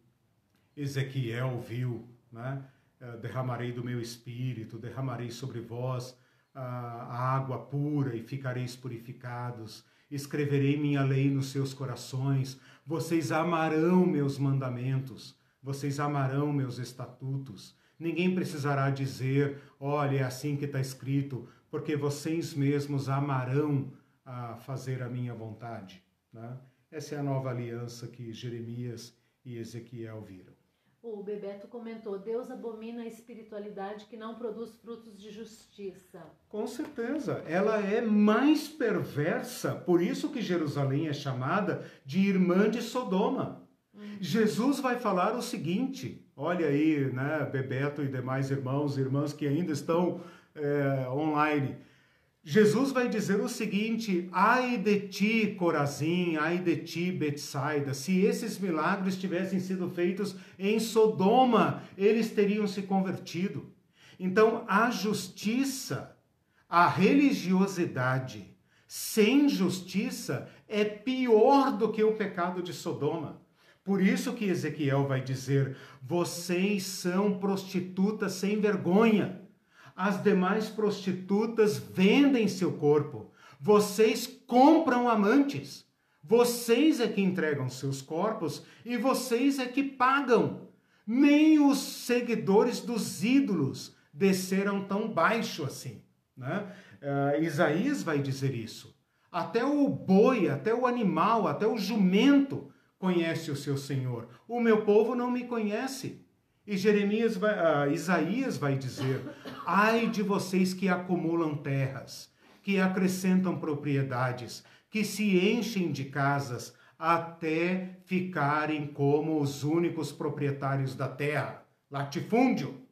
Ezequiel viu, né? Eh, derramarei do meu espírito, derramarei sobre vós ah, a água pura e ficareis purificados escreverei minha lei nos seus corações, vocês amarão meus mandamentos, vocês amarão meus estatutos. Ninguém precisará dizer, olha, é assim que está escrito, porque vocês mesmos amarão a fazer a minha vontade. Né? Essa é a nova aliança que Jeremias e Ezequiel viram. O Bebeto comentou: Deus abomina a espiritualidade que não produz frutos de justiça. Com certeza, ela é mais perversa, por isso que Jerusalém é chamada de irmã de Sodoma. Uhum. Jesus vai falar o seguinte: olha aí, né, Bebeto e demais irmãos e irmãs que ainda estão é, online. Jesus vai dizer o seguinte: ai de ti, Corazim, ai de ti, Betsaida, se esses milagres tivessem sido feitos em Sodoma, eles teriam se convertido. Então, a justiça, a religiosidade sem justiça é pior do que o pecado de Sodoma. Por isso que Ezequiel vai dizer: vocês são prostitutas sem vergonha as demais prostitutas vendem seu corpo. Vocês compram amantes. Vocês é que entregam seus corpos e vocês é que pagam. Nem os seguidores dos ídolos desceram tão baixo assim. Né? Uh, Isaías vai dizer isso. Até o boi, até o animal, até o jumento conhece o seu Senhor. O meu povo não me conhece. E Jeremias vai, uh, Isaías vai dizer: Ai de vocês que acumulam terras, que acrescentam propriedades, que se enchem de casas até ficarem como os únicos proprietários da terra. Latifúndio.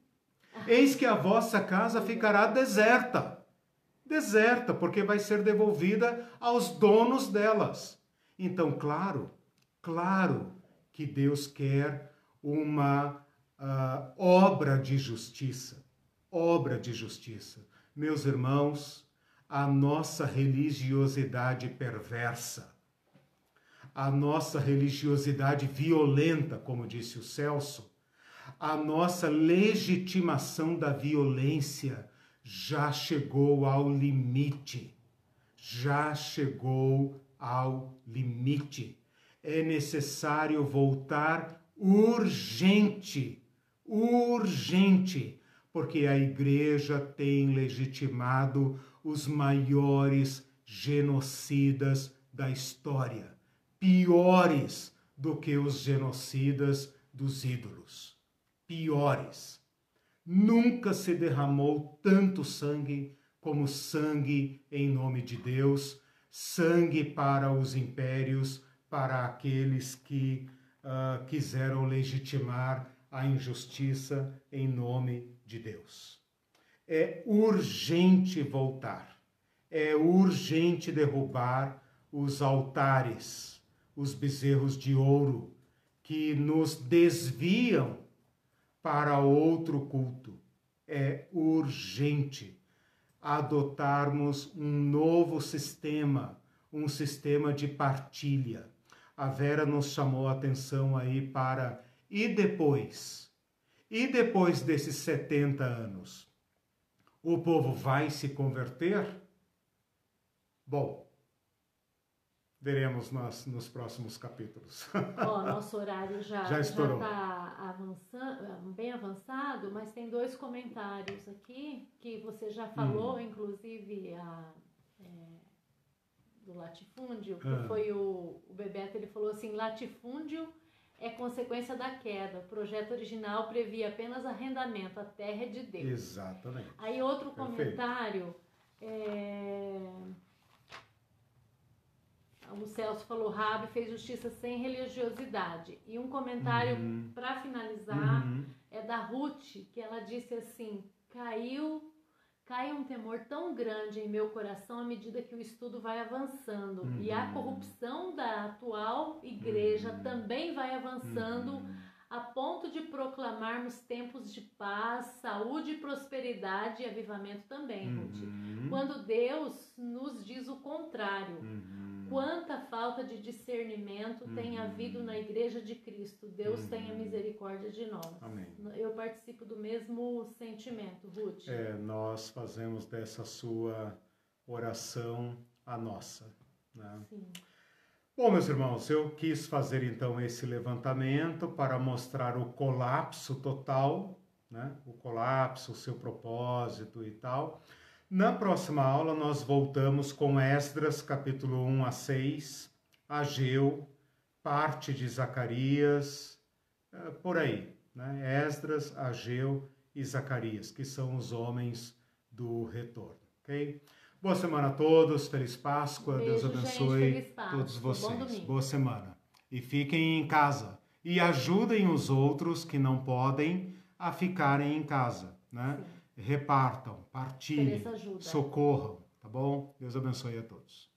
Eis que a vossa casa ficará deserta. Deserta, porque vai ser devolvida aos donos delas. Então, claro, claro que Deus quer uma uh, obra de justiça. Obra de justiça. Meus irmãos, a nossa religiosidade perversa, a nossa religiosidade violenta, como disse o Celso, a nossa legitimação da violência já chegou ao limite. Já chegou ao limite. É necessário voltar urgente urgente, porque a igreja tem legitimado os maiores genocidas da história, piores do que os genocidas dos ídolos. Piores. Nunca se derramou tanto sangue como sangue em nome de Deus, sangue para os impérios, para aqueles que uh, quiseram legitimar a injustiça em nome de Deus. É urgente voltar. É urgente derrubar os altares, os bezerros de ouro que nos desviam para outro culto. É urgente adotarmos um novo sistema, um sistema de partilha. A Vera nos chamou a atenção aí para e depois? E depois desses 70 anos? O povo vai se converter? Bom, veremos nós nos próximos capítulos. [LAUGHS] Ó, nosso horário já já está avançando, bem avançado, mas tem dois comentários aqui que você já falou, hum. inclusive a é, do latifúndio, que ah. foi o, o Bebeto, ele falou assim, latifúndio é consequência da queda. O projeto original previa apenas arrendamento, a terra é de Deus. Exatamente. Aí outro Perfeito. comentário é o Celso falou, Rabi fez justiça sem religiosidade. E um comentário uhum. para finalizar uhum. é da Ruth, que ela disse assim: caiu cai um temor tão grande em meu coração à medida que o estudo vai avançando. Uhum. E a uhum. corrupção da atual igreja uhum. também vai avançando uhum. a ponto de proclamarmos tempos de paz, saúde, prosperidade e avivamento também, Ruth. Uhum. Quando Deus nos diz o contrário. Quanta falta de discernimento uhum. tem havido na igreja de Cristo. Deus uhum. tenha misericórdia de nós. Amém. Eu participo do mesmo sentimento, Ruth. É, nós fazemos dessa sua oração a nossa. Né? Sim. Bom, meus irmãos, eu quis fazer então esse levantamento para mostrar o colapso total, né? o colapso, o seu propósito e tal. Na próxima aula, nós voltamos com Esdras, capítulo 1 a 6, Ageu, parte de Zacarias, eh, por aí. Né? Esdras, Ageu e Zacarias, que são os homens do retorno. Ok? Boa semana a todos, feliz Páscoa, Beijo, Deus abençoe gente, todos vocês. Boa semana. E fiquem em casa. E ajudem os outros que não podem a ficarem em casa. Né? Sim repartam, partilhem, socorram, tá bom? Deus abençoe a todos.